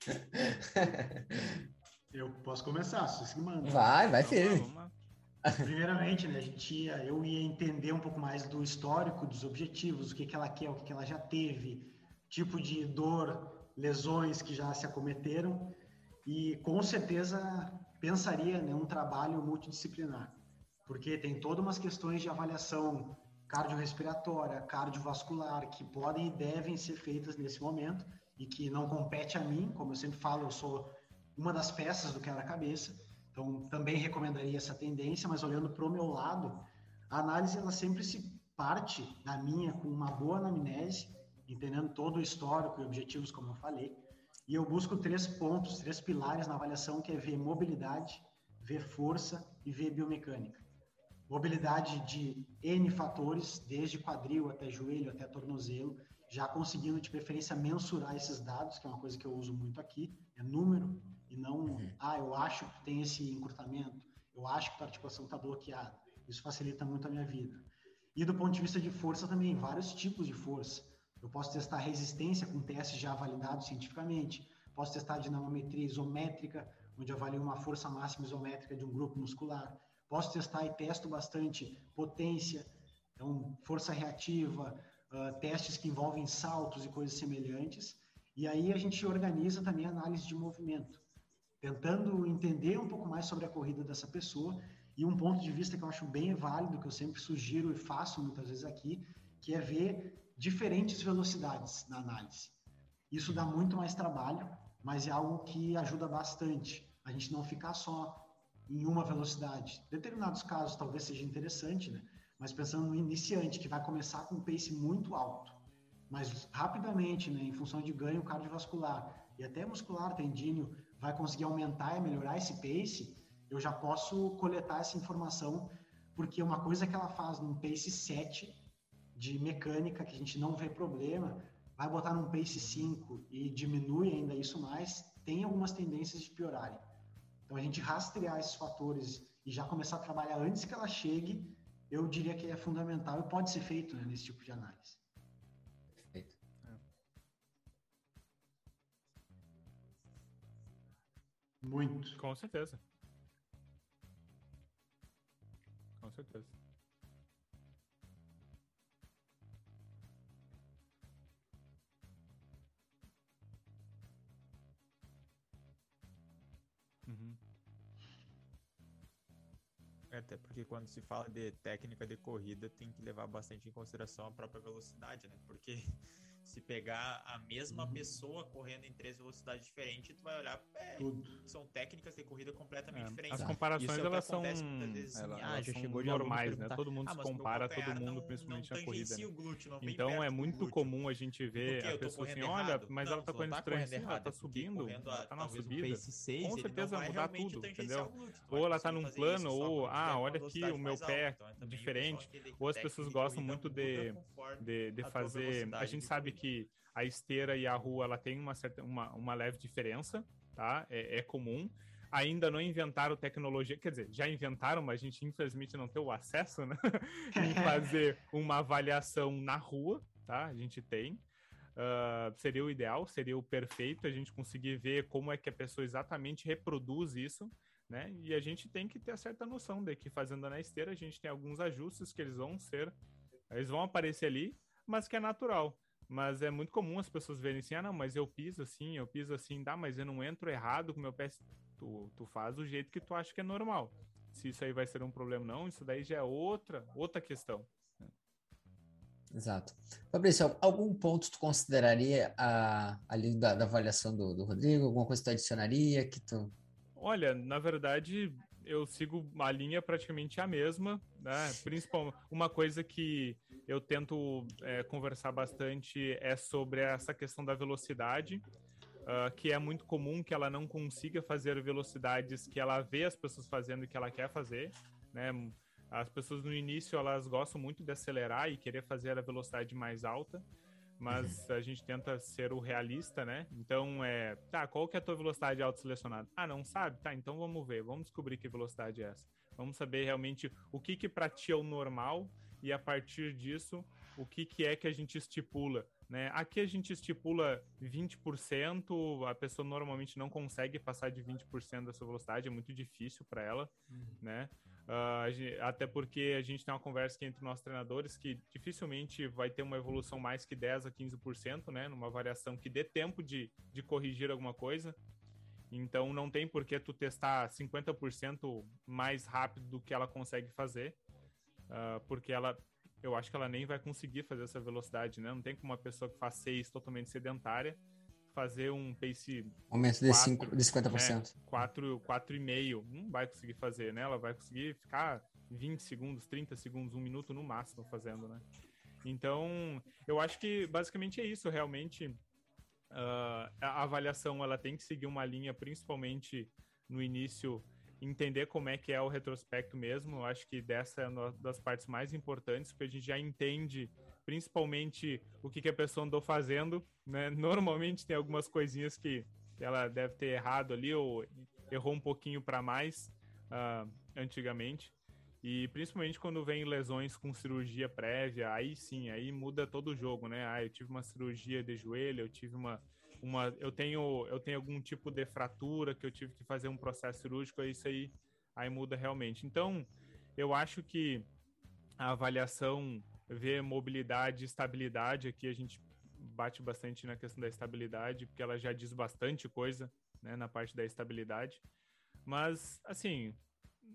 Eu posso começar, se manda. Vai, vai, filho. Primeiramente, né, a gente ia, eu ia entender um pouco mais do histórico, dos objetivos, o que, que ela quer, o que, que ela já teve, tipo de dor, lesões que já se acometeram, e com certeza pensaria né, um trabalho multidisciplinar, porque tem todas umas questões de avaliação cardiorrespiratória, cardiovascular, que podem e devem ser feitas nesse momento, e que não compete a mim, como eu sempre falo, eu sou uma das peças do quebra-cabeça. Então, também recomendaria essa tendência, mas olhando para o meu lado, a análise ela sempre se parte da minha com uma boa anamnese, entendendo todo o histórico e objetivos, como eu falei. E eu busco três pontos, três pilares na avaliação, que é ver mobilidade, ver força e ver biomecânica. Mobilidade de N fatores, desde quadril até joelho, até tornozelo, já conseguindo de preferência mensurar esses dados, que é uma coisa que eu uso muito aqui, é número, e não, uhum. ah, eu acho que tem esse encurtamento, eu acho que a articulação está bloqueada. Isso facilita muito a minha vida. E do ponto de vista de força também, vários tipos de força. Eu posso testar resistência com testes já validados cientificamente, posso testar dinamometria isométrica, onde avalio uma força máxima isométrica de um grupo muscular. Posso testar e testo bastante potência, então força reativa, uh, testes que envolvem saltos e coisas semelhantes. E aí a gente organiza também análise de movimento tentando entender um pouco mais sobre a corrida dessa pessoa e um ponto de vista que eu acho bem válido, que eu sempre sugiro e faço muitas vezes aqui, que é ver diferentes velocidades na análise. Isso dá muito mais trabalho, mas é algo que ajuda bastante. A gente não ficar só em uma velocidade. Em determinados casos talvez seja interessante, né? Mas pensando no iniciante que vai começar com um pace muito alto, mas rapidamente, né, em função de ganho cardiovascular e até muscular, tendíneo, vai conseguir aumentar e melhorar esse pace, eu já posso coletar essa informação, porque uma coisa que ela faz num pace 7 de mecânica, que a gente não vê problema, vai botar num pace 5 e diminui ainda isso mais, tem algumas tendências de piorarem. Então, a gente rastrear esses fatores e já começar a trabalhar antes que ela chegue, eu diria que é fundamental e pode ser feito né, nesse tipo de análise. Muito. Com certeza. Com certeza. Uhum. Até porque quando se fala de técnica de corrida, tem que levar bastante em consideração a própria velocidade, né? Porque se pegar a mesma uhum. pessoa correndo em três velocidades diferentes, tu vai olhar, é, são técnicas de corrida completamente é, diferentes. As comparações é elas são, vezes, ela, ah, elas chegou normais, né? Todo mundo ah, se compara todo mundo, não, principalmente não na corrida. Né? Glúteo, então é muito comum a gente ver a pessoa assim, olha, errado. mas não, ela tá correndo tá estranho, assim, ela tá subindo, ela tá na subida. 6, com certeza vai mudar tudo, entendeu? Ou ela tá num plano, ou, ah, olha aqui o meu pé então, diferente. Ou as pessoas gostam muito de fazer, a gente sabe que que a esteira e a rua ela tem uma, certa, uma, uma leve diferença, tá? É, é comum. Ainda não inventaram tecnologia, quer dizer, já inventaram, mas a gente infelizmente não tem o acesso, né? em fazer uma avaliação na rua, tá? A gente tem. Uh, seria o ideal, seria o perfeito a gente conseguir ver como é que a pessoa exatamente reproduz isso, né? E a gente tem que ter certa noção de que fazendo na esteira a gente tem alguns ajustes que eles vão ser, eles vão aparecer ali, mas que é natural. Mas é muito comum as pessoas verem assim, ah, não, mas eu piso assim, eu piso assim, dá, mas eu não entro errado com meu pé. Tu, tu faz do jeito que tu acha que é normal. Se isso aí vai ser um problema não, isso daí já é outra, outra questão. Exato. Fabrício, algum ponto tu consideraria a, ali da, da avaliação do, do Rodrigo? Alguma coisa que tu adicionaria que tu... Olha, na verdade, eu sigo a linha praticamente a mesma, né? Principalmente uma coisa que eu tento é, conversar bastante é sobre essa questão da velocidade, uh, que é muito comum que ela não consiga fazer velocidades que ela vê as pessoas fazendo e que ela quer fazer, né? As pessoas no início elas gostam muito de acelerar e querer fazer a velocidade mais alta, mas uhum. a gente tenta ser o realista, né? Então é, tá, qual que é a tua velocidade auto-selecionada? Ah, não sabe? Tá, então vamos ver, vamos descobrir que velocidade é essa. Vamos saber realmente o que que para ti é o normal e a partir disso, o que, que é que a gente estipula. Né? Aqui a gente estipula 20%, a pessoa normalmente não consegue passar de 20% da sua velocidade, é muito difícil para ela, uhum. né? Uh, até porque a gente tem uma conversa aqui entre nossos treinadores que dificilmente vai ter uma evolução mais que 10 a 15%, né? Numa variação que dê tempo de, de corrigir alguma coisa. Então não tem por que tu testar 50% mais rápido do que ela consegue fazer uh, porque ela, eu acho que ela nem vai conseguir fazer essa velocidade, né? Não tem como uma pessoa que faz seis totalmente sedentária fazer um pace... Aumento de, 5, de 50%. Né? 4, 4,5, não vai conseguir fazer, né? Ela vai conseguir ficar 20 segundos, 30 segundos, um minuto no máximo fazendo, né? Então, eu acho que basicamente é isso, realmente. Uh, a avaliação ela tem que seguir uma linha, principalmente no início, entender como é que é o retrospecto mesmo. Eu acho que dessa é uma das partes mais importantes, porque a gente já entende principalmente o que, que a pessoa andou fazendo, né? Normalmente tem algumas coisinhas que ela deve ter errado ali ou errou um pouquinho para mais uh, antigamente. E principalmente quando vem lesões com cirurgia prévia, aí sim, aí muda todo o jogo, né? Ah, eu tive uma cirurgia de joelho, eu tive uma uma eu tenho eu tenho algum tipo de fratura que eu tive que fazer um processo cirúrgico, isso aí aí muda realmente. Então, eu acho que a avaliação vê mobilidade e estabilidade aqui a gente bate bastante na questão da estabilidade, porque ela já diz bastante coisa, né, na parte da estabilidade. Mas assim,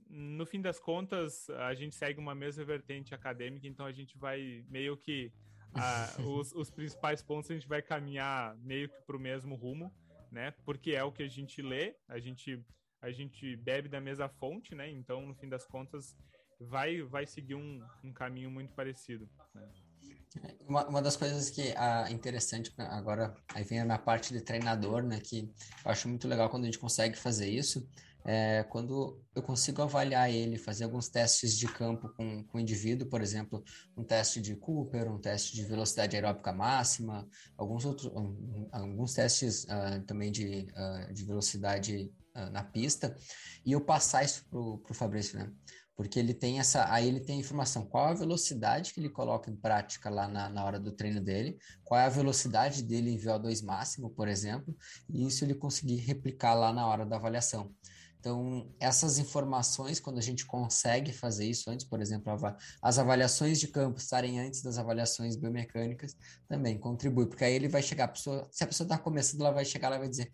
no fim das contas, a gente segue uma mesma vertente acadêmica, então a gente vai meio que os, os, principais pontos a gente vai caminhar meio que para o mesmo rumo, né? Porque é o que a gente lê, a gente, a gente bebe da mesma fonte, né? Então, no fim das contas, vai, vai seguir um, um caminho muito parecido. Né? Uma, uma das coisas que é interessante agora, aí vem a minha parte de treinador, né? Que eu acho muito legal quando a gente consegue fazer isso, é, quando eu consigo avaliar ele, fazer alguns testes de campo com, com o indivíduo, por exemplo, um teste de Cooper, um teste de velocidade aeróbica máxima, alguns outros, um, alguns testes uh, também de, uh, de velocidade uh, na pista, e eu passar isso para o Fabrício, né? Porque ele tem essa, aí ele tem a informação, qual a velocidade que ele coloca em prática lá na, na hora do treino dele, qual é a velocidade dele em VO2 máximo, por exemplo, e isso ele conseguir replicar lá na hora da avaliação. Então, essas informações, quando a gente consegue fazer isso antes, por exemplo, as avaliações de campo estarem antes das avaliações biomecânicas, também contribui, porque aí ele vai chegar, a pessoa, se a pessoa está começando, ela vai chegar, ela vai dizer,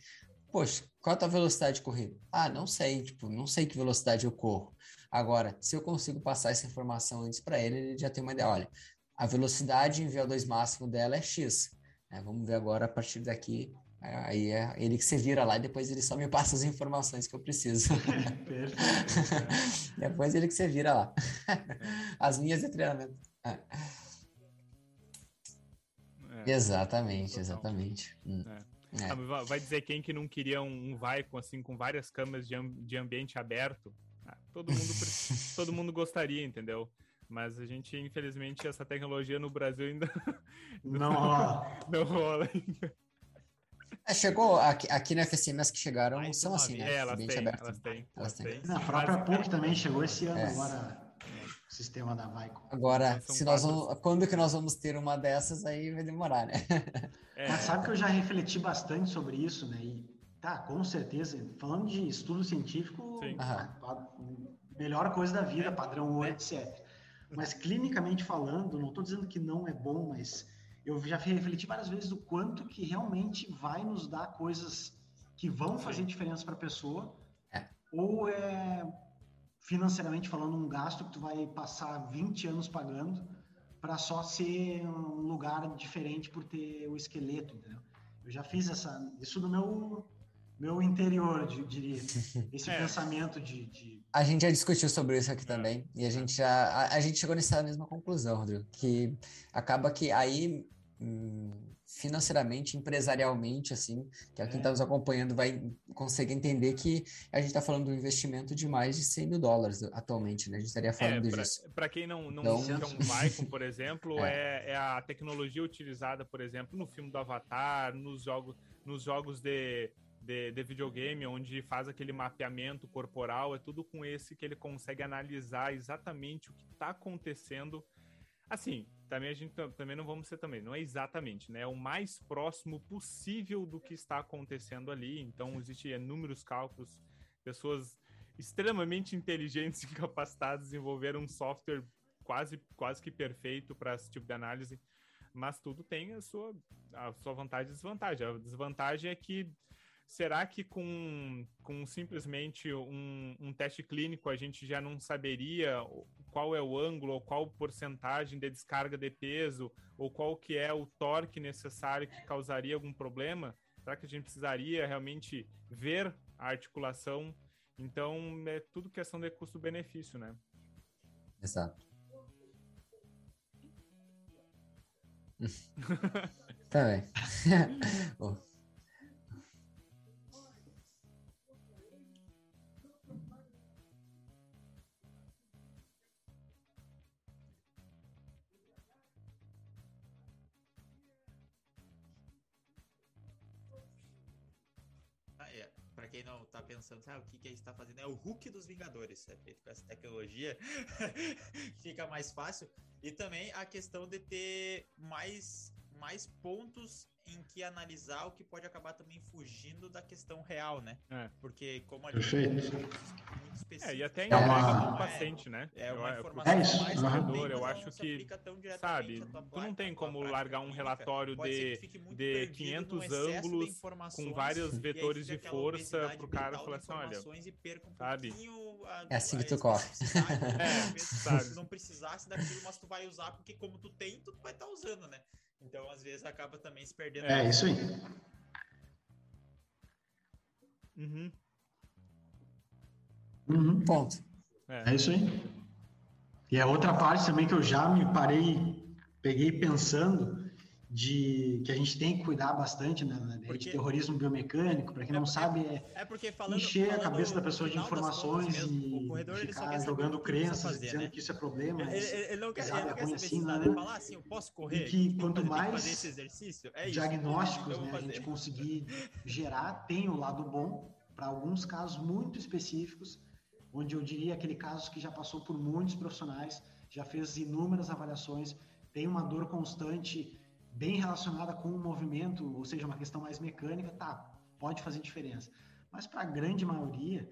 poxa, qual é a tua velocidade de corrida? Ah, não sei, tipo, não sei que velocidade eu corro. Agora, se eu consigo passar essa informação antes para ele, ele já tem uma ideia, olha, a velocidade em VO2 máximo dela é X. É, vamos ver agora a partir daqui Aí é ele que se vira lá e depois ele só me passa as informações que eu preciso. depois ele que se vira lá. As linhas de treinamento. É. É, exatamente, exatamente. Hum. É. Ah, vai dizer quem que não queria um, um Vicon assim com várias câmeras de, de ambiente aberto? Ah, todo mundo todo mundo gostaria, entendeu? Mas a gente, infelizmente, essa tecnologia no Brasil ainda não rola. não rola ainda. É, chegou aqui, aqui na FSM, que chegaram Mais são assim, né? É, elas têm, elas têm, elas têm. A própria PUC também chegou esse ano é. agora, o sistema da Vaiko. Agora, se nós vamos, quando que nós vamos ter uma dessas, aí vai demorar, né? É. Mas sabe que eu já refleti bastante sobre isso, né? E tá, com certeza, falando de estudo científico, a, a melhor coisa da vida, padrão ouro, etc. Mas clinicamente falando, não estou dizendo que não é bom, mas eu já refleti várias vezes o quanto que realmente vai nos dar coisas que vão fazer diferença para a pessoa, é. ou é financeiramente falando um gasto que tu vai passar 20 anos pagando para só ser um lugar diferente por ter o esqueleto, entendeu? Eu já fiz essa, isso no meu meu interior, diria. Esse é. pensamento de, de, A gente já discutiu sobre isso aqui também, e a gente já. A, a, gente chegou nessa mesma conclusão, Rodrigo, que acaba que aí hum, financeiramente, empresarialmente, assim, que é quem está nos acompanhando vai conseguir entender que a gente está falando de um investimento de mais de 100 mil dólares atualmente, né? A gente estaria é, falando é, pra, disso. Para quem não, não então... é um Vicon, por exemplo, é. é. É, a tecnologia utilizada, por exemplo, no filme do Avatar, nos jogos, nos jogos de, de, de videogame, onde faz aquele mapeamento corporal, é tudo com esse que ele consegue analisar exatamente o que está acontecendo. Assim, também a gente também não vamos ser também, não é exatamente, né? É o mais próximo possível do que está acontecendo ali. Então, existem inúmeros cálculos, pessoas extremamente inteligentes e capacitadas desenvolveram um software quase, quase que perfeito para esse tipo de análise, mas tudo tem a sua, a sua vantagem e desvantagem. A desvantagem é que será que com, com simplesmente um, um teste clínico a gente já não saberia qual é o ângulo, ou qual porcentagem de descarga de peso, ou qual que é o torque necessário que causaria algum problema? Será que a gente precisaria realmente ver a articulação? Então, é tudo questão de custo-benefício, né? Exato. tá bem. quem não tá pensando, sabe, o que, que a gente tá fazendo? É o Hulk dos Vingadores, é feito com essa tecnologia, fica mais fácil. E também a questão de ter mais, mais pontos em que analisar o que pode acabar também fugindo da questão real, né? É. Porque como a gente é muito específico. É, e até em é uma... paciente, né? É uma informação é mais uhum. eu acho que, sabe, tu não tem como largar um relatório de, de 500 ângulos com vários vetores de força pro cara falar assim, olha, um sabe? A, é assim que tu corre. É, sabe? Se não precisasse daquilo, mas tu vai usar porque como tu tem, tu vai estar tá usando, né? Então, às vezes, acaba também se perdendo. É, isso aí. Uhum. Uhum. Ponto. É. é isso aí. E a outra parte também que eu já me parei, peguei pensando, de que a gente tem que cuidar bastante né, porque, de terrorismo biomecânico, para quem é não sabe, é, é porque falando, encher falando a cabeça da pessoa de informações e corredor, ficar jogando crenças, fazer, dizendo né? que isso é problema. Ele, ele, ele não quer, ele não quer assim, nada, ele falar assim, eu posso correr? E que quanto mais é diagnósticos né, a gente conseguir gerar, tem o lado bom, para alguns casos muito específicos, onde eu diria aquele caso que já passou por muitos profissionais, já fez inúmeras avaliações, tem uma dor constante bem relacionada com o movimento, ou seja, uma questão mais mecânica, tá, pode fazer diferença. Mas para a grande maioria,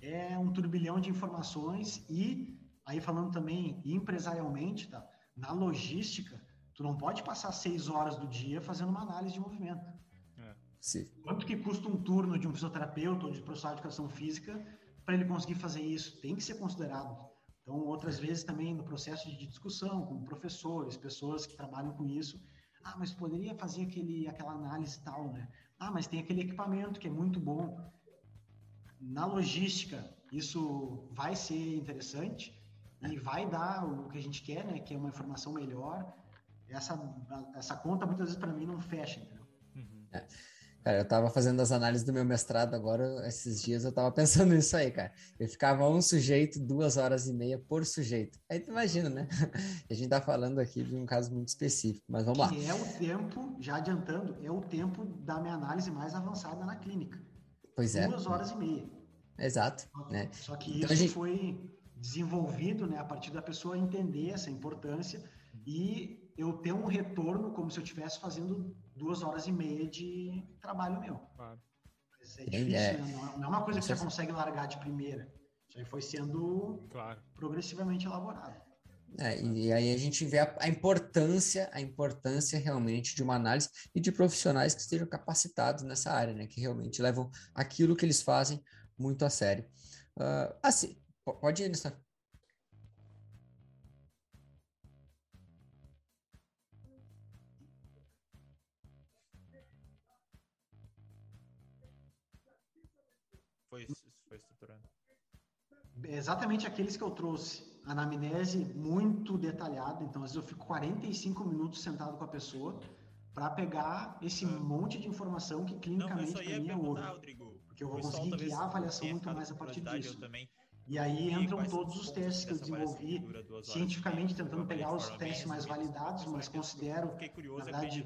é um turbilhão de informações e aí falando também empresarialmente, tá? Na logística, tu não pode passar seis horas do dia fazendo uma análise de movimento. É. Sim. Quanto que custa um turno de um fisioterapeuta ou de profissional de educação física para ele conseguir fazer isso? Tem que ser considerado. Então, outras vezes também no processo de discussão com professores, pessoas que trabalham com isso, ah, mas poderia fazer aquele, aquela análise tal, né? Ah, mas tem aquele equipamento que é muito bom. Na logística, isso vai ser interessante e vai dar o que a gente quer, né? Que é uma informação melhor. Essa, essa conta muitas vezes para mim não fecha, entendeu? Uhum. É. Cara, eu tava fazendo as análises do meu mestrado agora, esses dias eu tava pensando nisso aí, cara. Eu ficava um sujeito, duas horas e meia por sujeito. Aí tu imagina, né? A gente tá falando aqui de um caso muito específico, mas vamos lá. Que é o tempo, já adiantando, é o tempo da minha análise mais avançada na clínica. Pois é. Duas horas e meia. Exato. Só, né? só que então, isso gente... foi desenvolvido, né, a partir da pessoa entender essa importância e eu ter um retorno como se eu estivesse fazendo duas horas e meia de trabalho meu. Claro. Mas é difícil, é. Né? Não é uma coisa que você consegue largar de primeira. Isso aí foi sendo claro. progressivamente elaborado. É, e aí a gente vê a, a, importância, a importância realmente de uma análise e de profissionais que estejam capacitados nessa área, né? Que realmente levam aquilo que eles fazem muito a sério. Uh, assim, pode ir, Nessa. Exatamente aqueles que eu trouxe. Anamnese muito detalhada, então às vezes eu fico 45 minutos sentado com a pessoa para pegar esse ah. monte de informação que clinicamente para mim é ouro. Rodrigo, porque eu vou conseguir guiar a avaliação muito mais a partir disso. E aí entram todos os testes que eu desenvolvi cientificamente, tentando pegar os testes mais validados, mas considero, na verdade,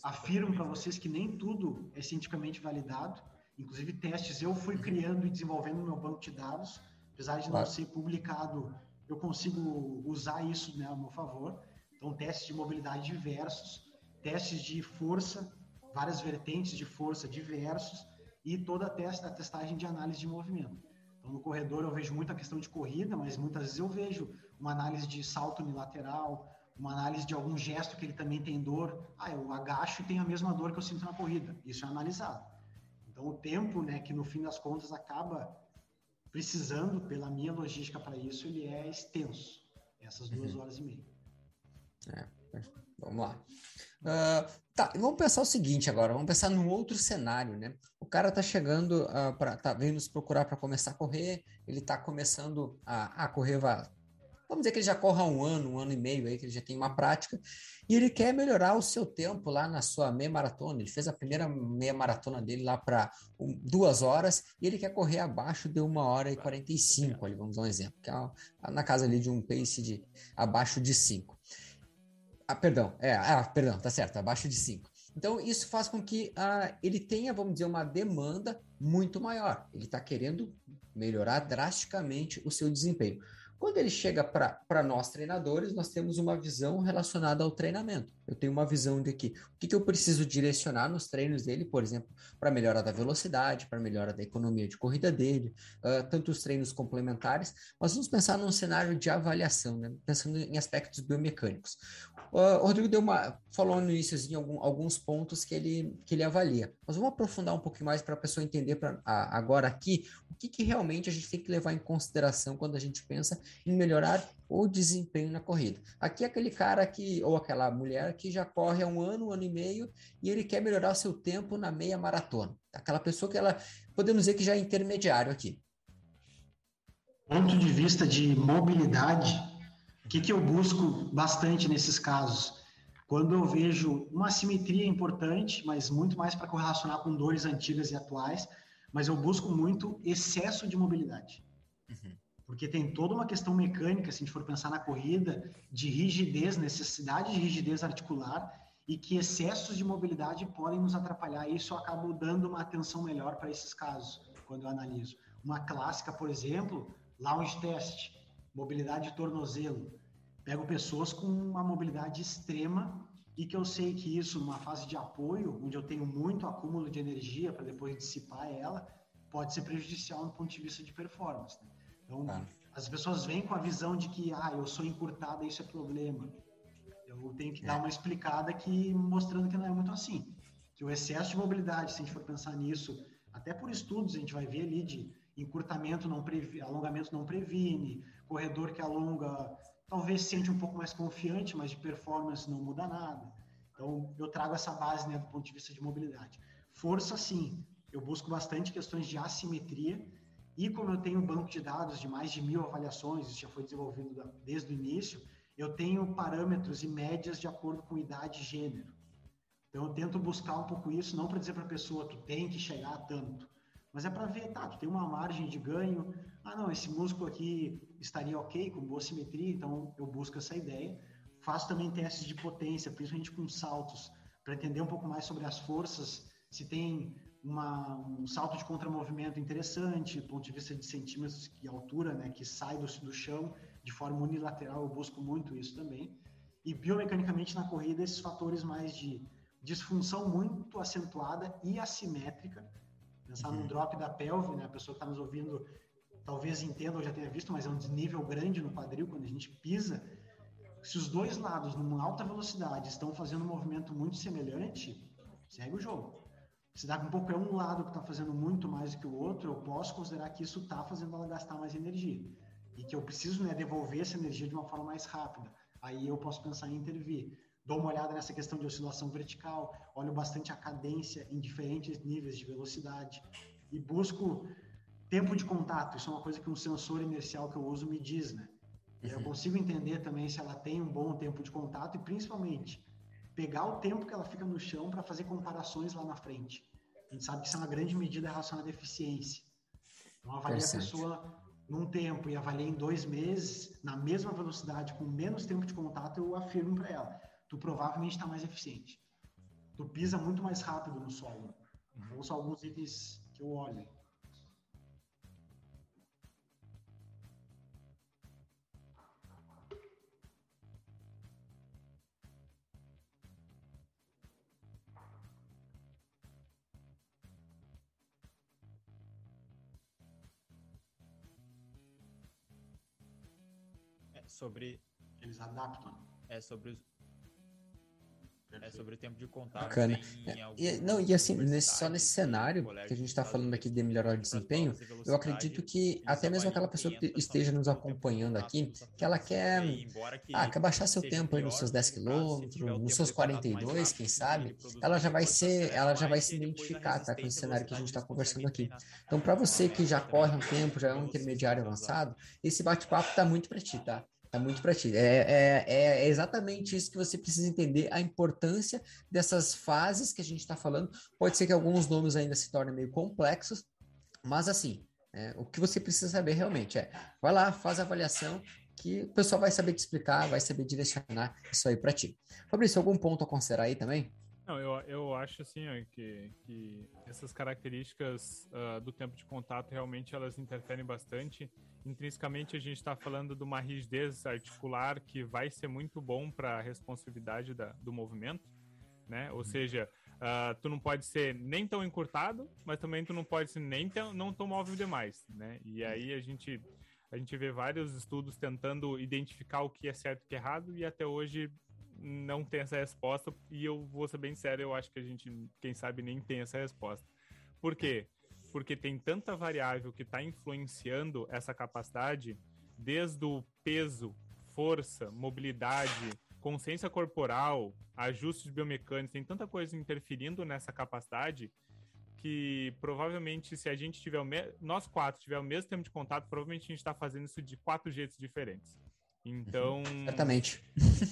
tá afirmo para vocês que nem tudo é cientificamente validado. Inclusive, testes eu fui criando e desenvolvendo no meu banco de dados. Apesar de não ser publicado, eu consigo usar isso né, a meu favor. Então, testes de mobilidade diversos, testes de força, várias vertentes de força diversos e toda a, testa, a testagem de análise de movimento. Então, no corredor eu vejo muita questão de corrida, mas muitas vezes eu vejo uma análise de salto unilateral, uma análise de algum gesto que ele também tem dor. Ah, eu agacho e tenho a mesma dor que eu sinto na corrida. Isso é analisado. Então, o tempo, né, que no fim das contas acaba precisando, pela minha logística para isso, ele é extenso. Essas duas uhum. horas e meia. É, vamos lá. Uh, tá, vamos pensar o seguinte agora, vamos pensar num outro cenário, né? O cara tá chegando, uh, pra, tá vindo nos procurar para começar a correr, ele tá começando a, a correr, vamos dizer que ele já corra um ano, um ano e meio aí, que ele já tem uma prática, e ele quer melhorar o seu tempo lá na sua meia maratona. Ele fez a primeira meia maratona dele lá para um, duas horas, e ele quer correr abaixo de uma hora e 45, ali, vamos dar um exemplo, que é na casa ali de um pace de abaixo de cinco. Ah, perdão, é, ah, perdão, tá certo, abaixo de cinco. Então, isso faz com que ah, ele tenha, vamos dizer, uma demanda muito maior. Ele está querendo melhorar drasticamente o seu desempenho. Quando ele chega para nós treinadores, nós temos uma visão relacionada ao treinamento. Eu tenho uma visão de que o que, que eu preciso direcionar nos treinos dele, por exemplo, para melhora da velocidade, para melhora da economia de corrida dele, uh, tanto os treinos complementares, mas vamos pensar num cenário de avaliação, né? pensando em aspectos biomecânicos. Uh, o Rodrigo deu uma, falou no início algum, alguns pontos que ele, que ele avalia, mas vamos aprofundar um pouquinho mais para a pessoa entender pra, a, agora aqui o que, que realmente a gente tem que levar em consideração quando a gente pensa em melhorar o desempenho na corrida. Aqui é aquele cara que, ou aquela mulher que já corre há um ano, um ano e meio, e ele quer melhorar o seu tempo na meia maratona. Aquela pessoa que ela, podemos dizer que já é intermediário aqui. Ponto de vista de mobilidade, o que, que eu busco bastante nesses casos? Quando eu vejo uma simetria importante, mas muito mais para correlacionar com dores antigas e atuais, mas eu busco muito excesso de mobilidade. Uhum porque tem toda uma questão mecânica, se a gente for pensar na corrida, de rigidez, necessidade de rigidez articular, e que excessos de mobilidade podem nos atrapalhar. Isso eu acabo dando uma atenção melhor para esses casos, quando eu analiso. Uma clássica, por exemplo, lounge test, mobilidade de tornozelo. Pego pessoas com uma mobilidade extrema e que eu sei que isso, numa fase de apoio, onde eu tenho muito acúmulo de energia para depois dissipar ela, pode ser prejudicial no ponto de vista de performance. Né? Então, ah. as pessoas vêm com a visão de que, ah, eu sou encurtada, isso é problema. Eu tenho que é. dar uma explicada que mostrando que não é muito assim. Que o excesso de mobilidade, se a gente for pensar nisso, até por estudos a gente vai ver ali de encurtamento não previne, alongamento não previne, corredor que alonga talvez se sente um pouco mais confiante, mas de performance não muda nada. Então, eu trago essa base né, do ponto de vista de mobilidade. Força, sim, eu busco bastante questões de assimetria, e como eu tenho um banco de dados de mais de mil avaliações, isso já foi desenvolvido desde o início, eu tenho parâmetros e médias de acordo com idade e gênero. Então, eu tento buscar um pouco isso, não para dizer para a pessoa, tu tem que chegar a tanto, mas é para ver, tá, tu tem uma margem de ganho, ah, não, esse músculo aqui estaria ok, com boa simetria, então eu busco essa ideia. Faço também testes de potência, principalmente com saltos, para entender um pouco mais sobre as forças, se tem uma, um salto de contramovimento interessante, do ponto de vista de centímetros de altura, né, que sai do, do chão de forma unilateral, eu busco muito isso também. E biomecanicamente na corrida, esses fatores mais de disfunção muito acentuada e assimétrica, pensar uhum. no drop da pelve, né, a pessoa que está nos ouvindo talvez entenda ou já tenha visto, mas é um desnível grande no quadril quando a gente pisa. Se os dois lados, numa alta velocidade, estão fazendo um movimento muito semelhante, segue o jogo. Se dá um pouco é um lado que está fazendo muito mais do que o outro, eu posso considerar que isso está fazendo ela gastar mais energia e que eu preciso né, devolver essa energia de uma forma mais rápida. Aí eu posso pensar em intervir. Dou uma olhada nessa questão de oscilação vertical, olho bastante a cadência em diferentes níveis de velocidade e busco Tempo de contato, isso é uma coisa que um sensor inercial que eu uso me diz, né? Uhum. Eu consigo entender também se ela tem um bom tempo de contato e principalmente pegar o tempo que ela fica no chão para fazer comparações lá na frente. A gente sabe que isso é uma grande medida relacionada à eficiência. Então, avalia a pessoa num tempo e avalia em dois meses, na mesma velocidade, com menos tempo de contato, eu afirmo para ela: tu provavelmente está mais eficiente. Tu pisa muito mais rápido no solo. Então, são alguns itens que eu olho. Sobre. Eles adaptam. É sobre os. É sobre o tempo de contato. Bacana. E, não, e assim, nesse, só nesse cenário que a gente está falando aqui de melhorar o desempenho, eu acredito que até mesmo aquela pessoa que esteja nos acompanhando aqui, que ela quer, ah, quer baixar seu tempo aí nos seus 10 quilômetros, nos seus 42, quem sabe, ela já vai ser, ela já vai se identificar, tá, com esse cenário que a gente está conversando aqui. Então, para você que já corre um tempo, já é um intermediário avançado, esse bate-papo tá muito para ti, tá? É muito para ti. É, é, é, exatamente isso que você precisa entender, a importância dessas fases que a gente está falando. Pode ser que alguns nomes ainda se tornem meio complexos, mas assim, é, o que você precisa saber realmente é, vai lá, faz a avaliação, que o pessoal vai saber te explicar, vai saber direcionar isso aí para ti. Fabrício, algum ponto a considerar aí também? Não, eu, eu acho assim ó, que, que essas características uh, do tempo de contato realmente elas interferem bastante intrinsecamente a gente está falando de uma rigidez articular que vai ser muito bom para a responsividade da, do movimento, né? Ou uhum. seja, uh, tu não pode ser nem tão encurtado, mas também tu não pode ser nem tão, não tão móvel demais, né? E aí a gente a gente vê vários estudos tentando identificar o que é certo e o que é errado e até hoje não tem essa resposta e eu vou ser bem sério, eu acho que a gente, quem sabe, nem tem essa resposta. Por quê? porque tem tanta variável que está influenciando essa capacidade, desde o peso, força, mobilidade, consciência corporal, ajustes biomecânicos, tem tanta coisa interferindo nessa capacidade que provavelmente se a gente tiver o me... nós quatro tiver o mesmo tempo de contato, provavelmente a gente está fazendo isso de quatro jeitos diferentes. Então, exatamente.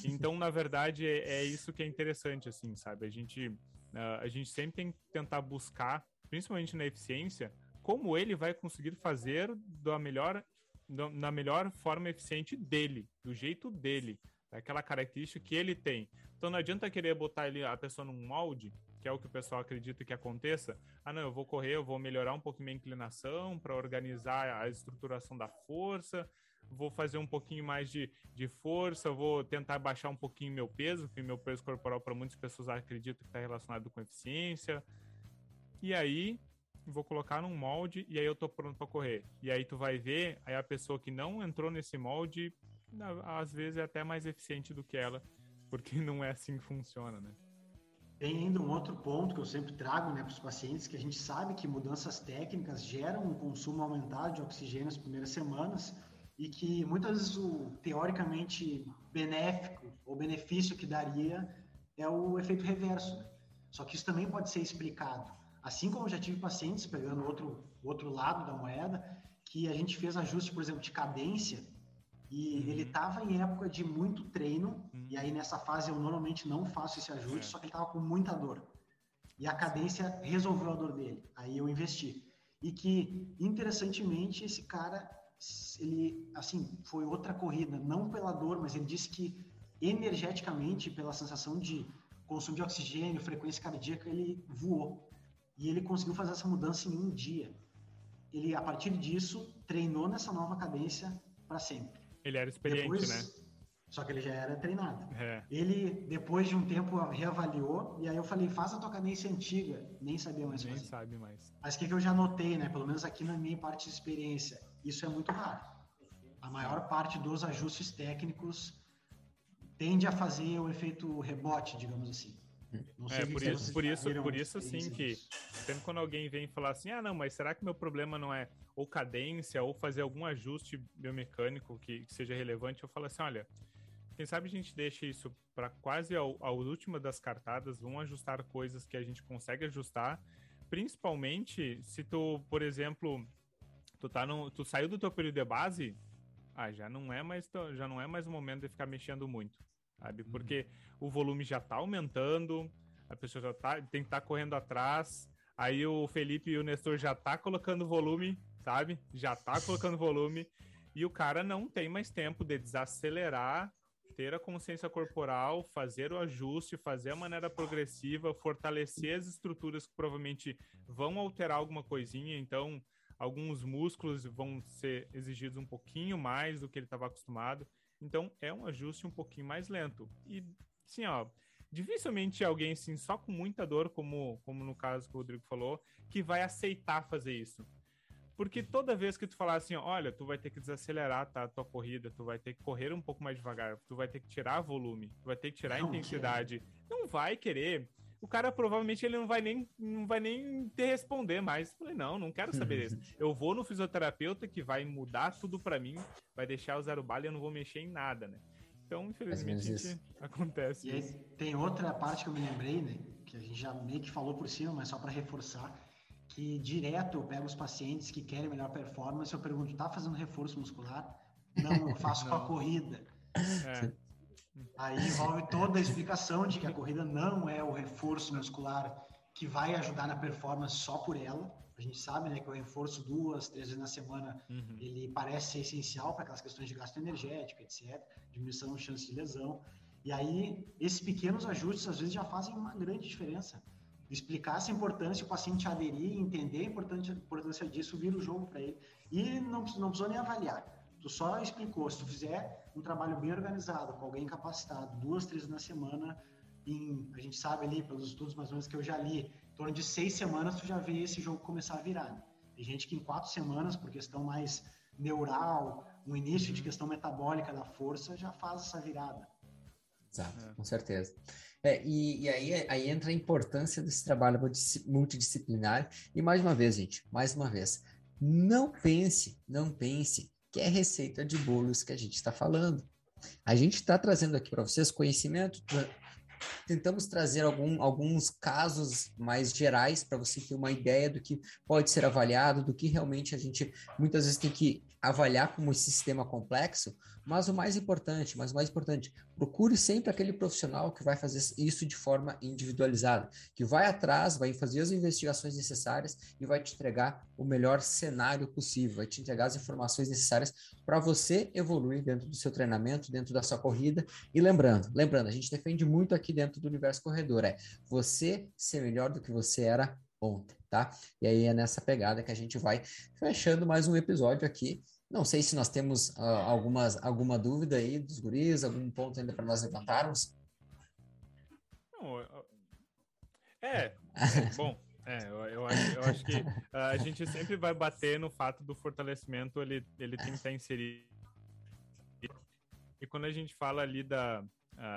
Então, na verdade, é, é, isso que é interessante, assim, sabe? A gente, uh, a gente sempre tem que tentar buscar principalmente na eficiência, como ele vai conseguir fazer da melhor, da, na melhor forma eficiente dele, do jeito dele, daquela característica que ele tem. Então não adianta querer botar ele, a pessoa num molde, que é o que o pessoal acredita que aconteça. Ah, não, eu vou correr, eu vou melhorar um pouco minha inclinação para organizar a estruturação da força, vou fazer um pouquinho mais de, de força, vou tentar baixar um pouquinho meu peso, porque meu peso corporal para muitas pessoas acredito que está relacionado com eficiência. E aí vou colocar num molde e aí eu tô pronto para correr. E aí tu vai ver, aí a pessoa que não entrou nesse molde, às vezes é até mais eficiente do que ela, porque não é assim que funciona, né? Tem ainda um outro ponto que eu sempre trago né, para os pacientes, que a gente sabe que mudanças técnicas geram um consumo aumentado de oxigênio nas primeiras semanas e que muitas vezes o teoricamente benéfico ou benefício que daria é o efeito reverso. Né? Só que isso também pode ser explicado. Assim como eu já tive pacientes, pegando outro, outro lado da moeda, que a gente fez ajuste, por exemplo, de cadência e uhum. ele estava em época de muito treino, uhum. e aí nessa fase eu normalmente não faço esse ajuste, é. só que ele estava com muita dor. E a cadência resolveu a dor dele. Aí eu investi. E que, interessantemente, esse cara, ele, assim, foi outra corrida, não pela dor, mas ele disse que energeticamente, pela sensação de consumo de oxigênio, frequência cardíaca, ele voou. E ele conseguiu fazer essa mudança em um dia. Ele, a partir disso, treinou nessa nova cadência para sempre. Ele era experiente, depois, né? Só que ele já era treinado. É. Ele, depois de um tempo, reavaliou, e aí eu falei, faz a tua cadência antiga. Nem sabia mais Nem fazer. sabe mais. Mas o que, que eu já notei, né? Pelo menos aqui na minha parte de experiência, isso é muito raro. A maior parte dos ajustes técnicos tende a fazer o efeito rebote, digamos assim. é, por isso, por isso, por isso assim que sempre quando alguém vem falar assim, ah não, mas será que meu problema não é ou cadência ou fazer algum ajuste biomecânico que, que seja relevante, eu falo assim, olha, quem sabe a gente deixa isso para quase a, a última das cartadas, vamos ajustar coisas que a gente consegue ajustar, principalmente se tu, por exemplo, tu tá no, tu saiu do teu período de base, ah, já não é mais já não é mais o momento de ficar mexendo muito sabe? Uhum. Porque o volume já está aumentando, a pessoa já tá, tem que estar tá correndo atrás, aí o Felipe e o Nestor já tá colocando volume, sabe? Já tá colocando volume, e o cara não tem mais tempo de desacelerar, ter a consciência corporal, fazer o ajuste, fazer a maneira progressiva, fortalecer as estruturas que provavelmente vão alterar alguma coisinha, então alguns músculos vão ser exigidos um pouquinho mais do que ele estava acostumado. Então é um ajuste um pouquinho mais lento. E sim, ó, dificilmente alguém assim só com muita dor, como como no caso que o Rodrigo falou, que vai aceitar fazer isso. Porque toda vez que tu falar assim, olha, tu vai ter que desacelerar tá, a tua corrida, tu vai ter que correr um pouco mais devagar, tu vai ter que tirar volume, tu vai ter que tirar não, intensidade, não vai querer o cara provavelmente ele não vai nem, não vai nem te responder mais. falei, não, não quero saber isso. Eu vou no fisioterapeuta que vai mudar tudo para mim, vai deixar o zero bala e eu não vou mexer em nada, né? Então, infelizmente, isso. acontece. E aí, tem outra parte que eu me lembrei, né? Que a gente já meio que falou por cima, mas só para reforçar, que direto eu pego os pacientes que querem melhor performance, eu pergunto, tá fazendo reforço muscular? Não, eu faço com a corrida. É. Aí envolve toda a explicação de que a corrida não é o reforço muscular que vai ajudar na performance só por ela. A gente sabe né, que o reforço duas, três vezes na semana, uhum. ele parece ser essencial para aquelas questões de gasto energético, etc., diminuição de chance de lesão. E aí, esses pequenos ajustes, às vezes, já fazem uma grande diferença. Explicar essa importância, o paciente aderir, entender a importância, disso, vira o jogo para ele. E não, não precisou nem avaliar Tu só explicou, se tu fizer um trabalho bem organizado, com alguém capacitado, duas, três na semana, em, a gente sabe ali, pelos estudos mais ou menos que eu já li, em torno de seis semanas tu já vê esse jogo começar a virar. Né? Tem gente que em quatro semanas, por questão mais neural, um início de uhum. questão metabólica da força, já faz essa virada. Exato, é. com certeza. É, e, e aí, aí entra a importância desse trabalho multidisciplinar. E mais uma vez, gente, mais uma vez, não pense, não pense que é receita de bolos que a gente está falando. A gente está trazendo aqui para vocês conhecimento, tentamos trazer algum, alguns casos mais gerais para você ter uma ideia do que pode ser avaliado, do que realmente a gente muitas vezes tem que avaliar como sistema complexo, mas o mais importante, mas o mais importante, procure sempre aquele profissional que vai fazer isso de forma individualizada, que vai atrás, vai fazer as investigações necessárias e vai te entregar o melhor cenário possível, vai te entregar as informações necessárias para você evoluir dentro do seu treinamento, dentro da sua corrida. E lembrando, lembrando, a gente defende muito aqui dentro do universo corredor, é você ser melhor do que você era ontem, tá? E aí é nessa pegada que a gente vai fechando mais um episódio aqui não sei se nós temos uh, algumas, alguma dúvida aí dos guris, algum ponto ainda para nós levantarmos. Não, é, é bom, É, eu, eu, acho, eu acho que a gente sempre vai bater no fato do fortalecimento, ele, ele tem que estar inserido. E quando a gente fala ali da,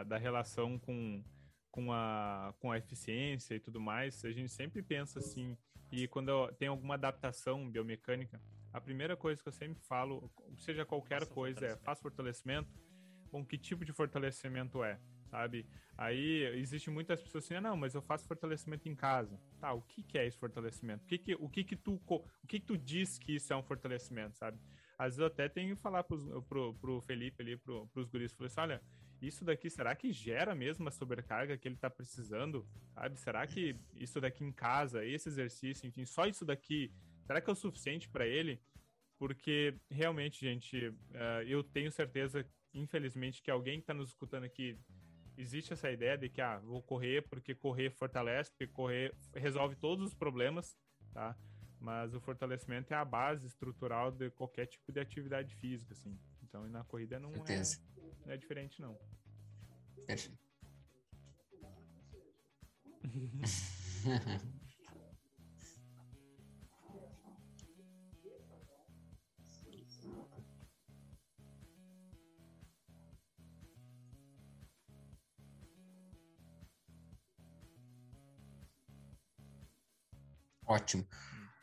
da relação com, com, a, com a eficiência e tudo mais, a gente sempre pensa assim, e quando tem alguma adaptação biomecânica, a primeira coisa que eu sempre falo, seja qualquer faça coisa, é faz fortalecimento, com que tipo de fortalecimento é, sabe? Aí existe muitas pessoas assim, ah, não, mas eu faço fortalecimento em casa. Tá, o que, que é esse fortalecimento? O que que, o que que tu o que que tu diz que isso é um fortalecimento, sabe? Às vezes eu até tenho que falar pros, pro, pro Felipe ali, pro, pros guris, falei assim, olha, isso daqui, será que gera mesmo a sobrecarga que ele tá precisando, sabe? Será que isso daqui em casa, esse exercício, enfim, só isso daqui, será que é o suficiente para ele? Porque realmente, gente, uh, eu tenho certeza, infelizmente, que alguém que tá nos escutando aqui existe essa ideia de que ah, vou correr porque correr fortalece, porque correr resolve todos os problemas, tá? Mas o fortalecimento é a base estrutural de qualquer tipo de atividade física, assim. Então, na corrida não, é, não é diferente, não. Perfeito. Ótimo.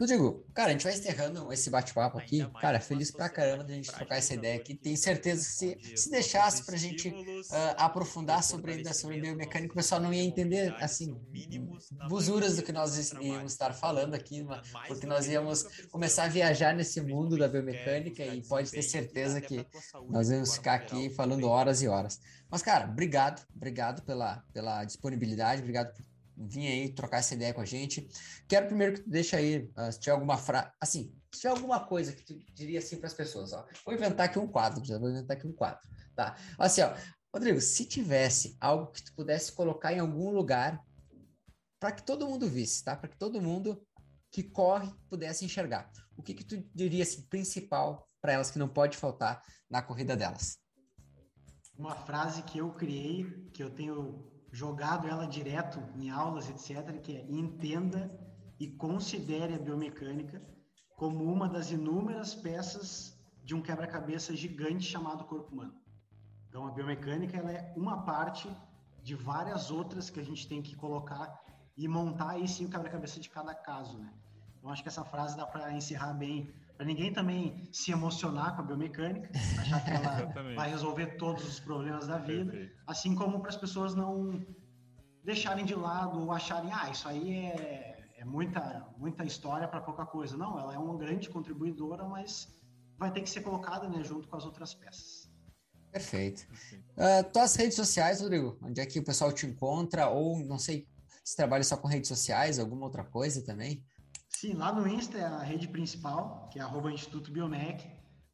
Rodrigo, cara, a gente vai encerrando esse bate-papo aqui. Cara, feliz pra caramba de a gente trocar essa ideia aqui. Tenho certeza que se, se deixasse pra gente uh, aprofundar sobre ainda sobre biomecânica, o pessoal não ia entender, assim, buzuras do que nós íamos estar falando aqui, porque nós íamos começar a viajar nesse mundo da biomecânica e pode ter certeza que nós vamos ficar aqui falando horas e horas. Mas, cara, obrigado, obrigado pela, pela disponibilidade, obrigado por vir aí trocar essa ideia com a gente. Quero primeiro que tu deixe aí, uh, se tiver alguma frase, assim, se tiver alguma coisa que tu diria assim para as pessoas, ó. Vou inventar aqui um quadro, já vou inventar aqui um quadro, tá? Assim, ó, Rodrigo, se tivesse algo que tu pudesse colocar em algum lugar para que todo mundo visse, tá? Para que todo mundo que corre pudesse enxergar. O que que tu diria assim, principal para elas que não pode faltar na corrida delas? Uma frase que eu criei, que eu tenho jogado ela direto em aulas, etc., que é entenda e considere a biomecânica como uma das inúmeras peças de um quebra-cabeça gigante chamado corpo humano. Então, a biomecânica ela é uma parte de várias outras que a gente tem que colocar e montar aí sim o quebra-cabeça de cada caso, né? Então, acho que essa frase dá para encerrar bem, para ninguém também se emocionar com a biomecânica, achar que ela vai resolver todos os problemas da vida, Perfeito. assim como para as pessoas não deixarem de lado ou acharem, ah, isso aí é, é muita, muita história para pouca coisa. Não, ela é uma grande contribuidora, mas vai ter que ser colocada né, junto com as outras peças. Perfeito. Uh, tuas redes sociais, Rodrigo, onde é que o pessoal te encontra? Ou não sei se trabalha só com redes sociais, alguma outra coisa também? Sim, lá no Insta é a rede principal, que é arroba Instituto Biomec,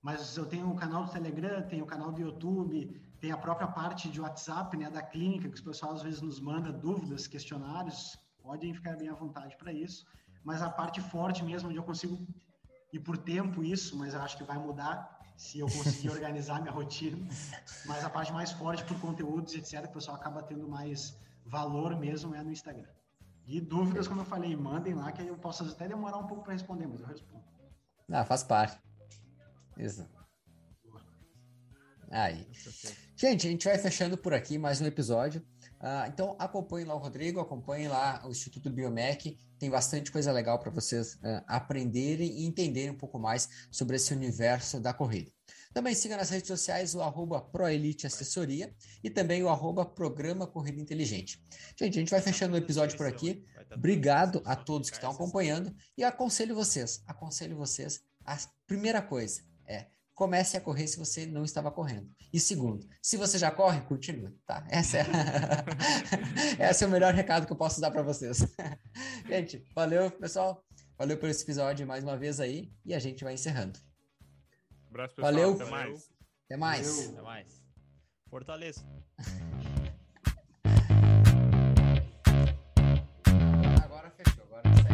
mas eu tenho o canal do Telegram, tenho o canal do YouTube, tem a própria parte de WhatsApp, né, da clínica, que o pessoal às vezes nos manda dúvidas, questionários, podem ficar bem à vontade para isso, mas a parte forte mesmo, onde eu consigo, e por tempo isso, mas eu acho que vai mudar se eu conseguir organizar minha rotina, mas a parte mais forte por conteúdos, etc., que o pessoal acaba tendo mais valor mesmo é no Instagram. E dúvidas, como eu falei, mandem lá que eu posso até demorar um pouco para responder, mas eu respondo. Ah, faz parte. Isso. Aí. Gente, a gente vai fechando por aqui mais um episódio. Uh, então, acompanhe lá o Rodrigo, acompanhe lá o Instituto Biomec. Tem bastante coisa legal para vocês uh, aprenderem e entenderem um pouco mais sobre esse universo da corrida. Também siga nas redes sociais o arroba Proelite Assessoria e também o arroba Programa Corrida Inteligente. Gente, a gente vai fechando o episódio por aqui. Obrigado a todos que estão acompanhando e aconselho vocês, aconselho vocês, a primeira coisa é comece a correr se você não estava correndo. E segundo, se você já corre, continue, tá? Essa é. Esse é o melhor recado que eu posso dar para vocês. gente, valeu, pessoal. Valeu por esse episódio mais uma vez aí e a gente vai encerrando Abraço, pessoal. Valeu. Até mais. Até mais. Valeu. Até mais. Fortaleça. Agora fechou. Agora segue.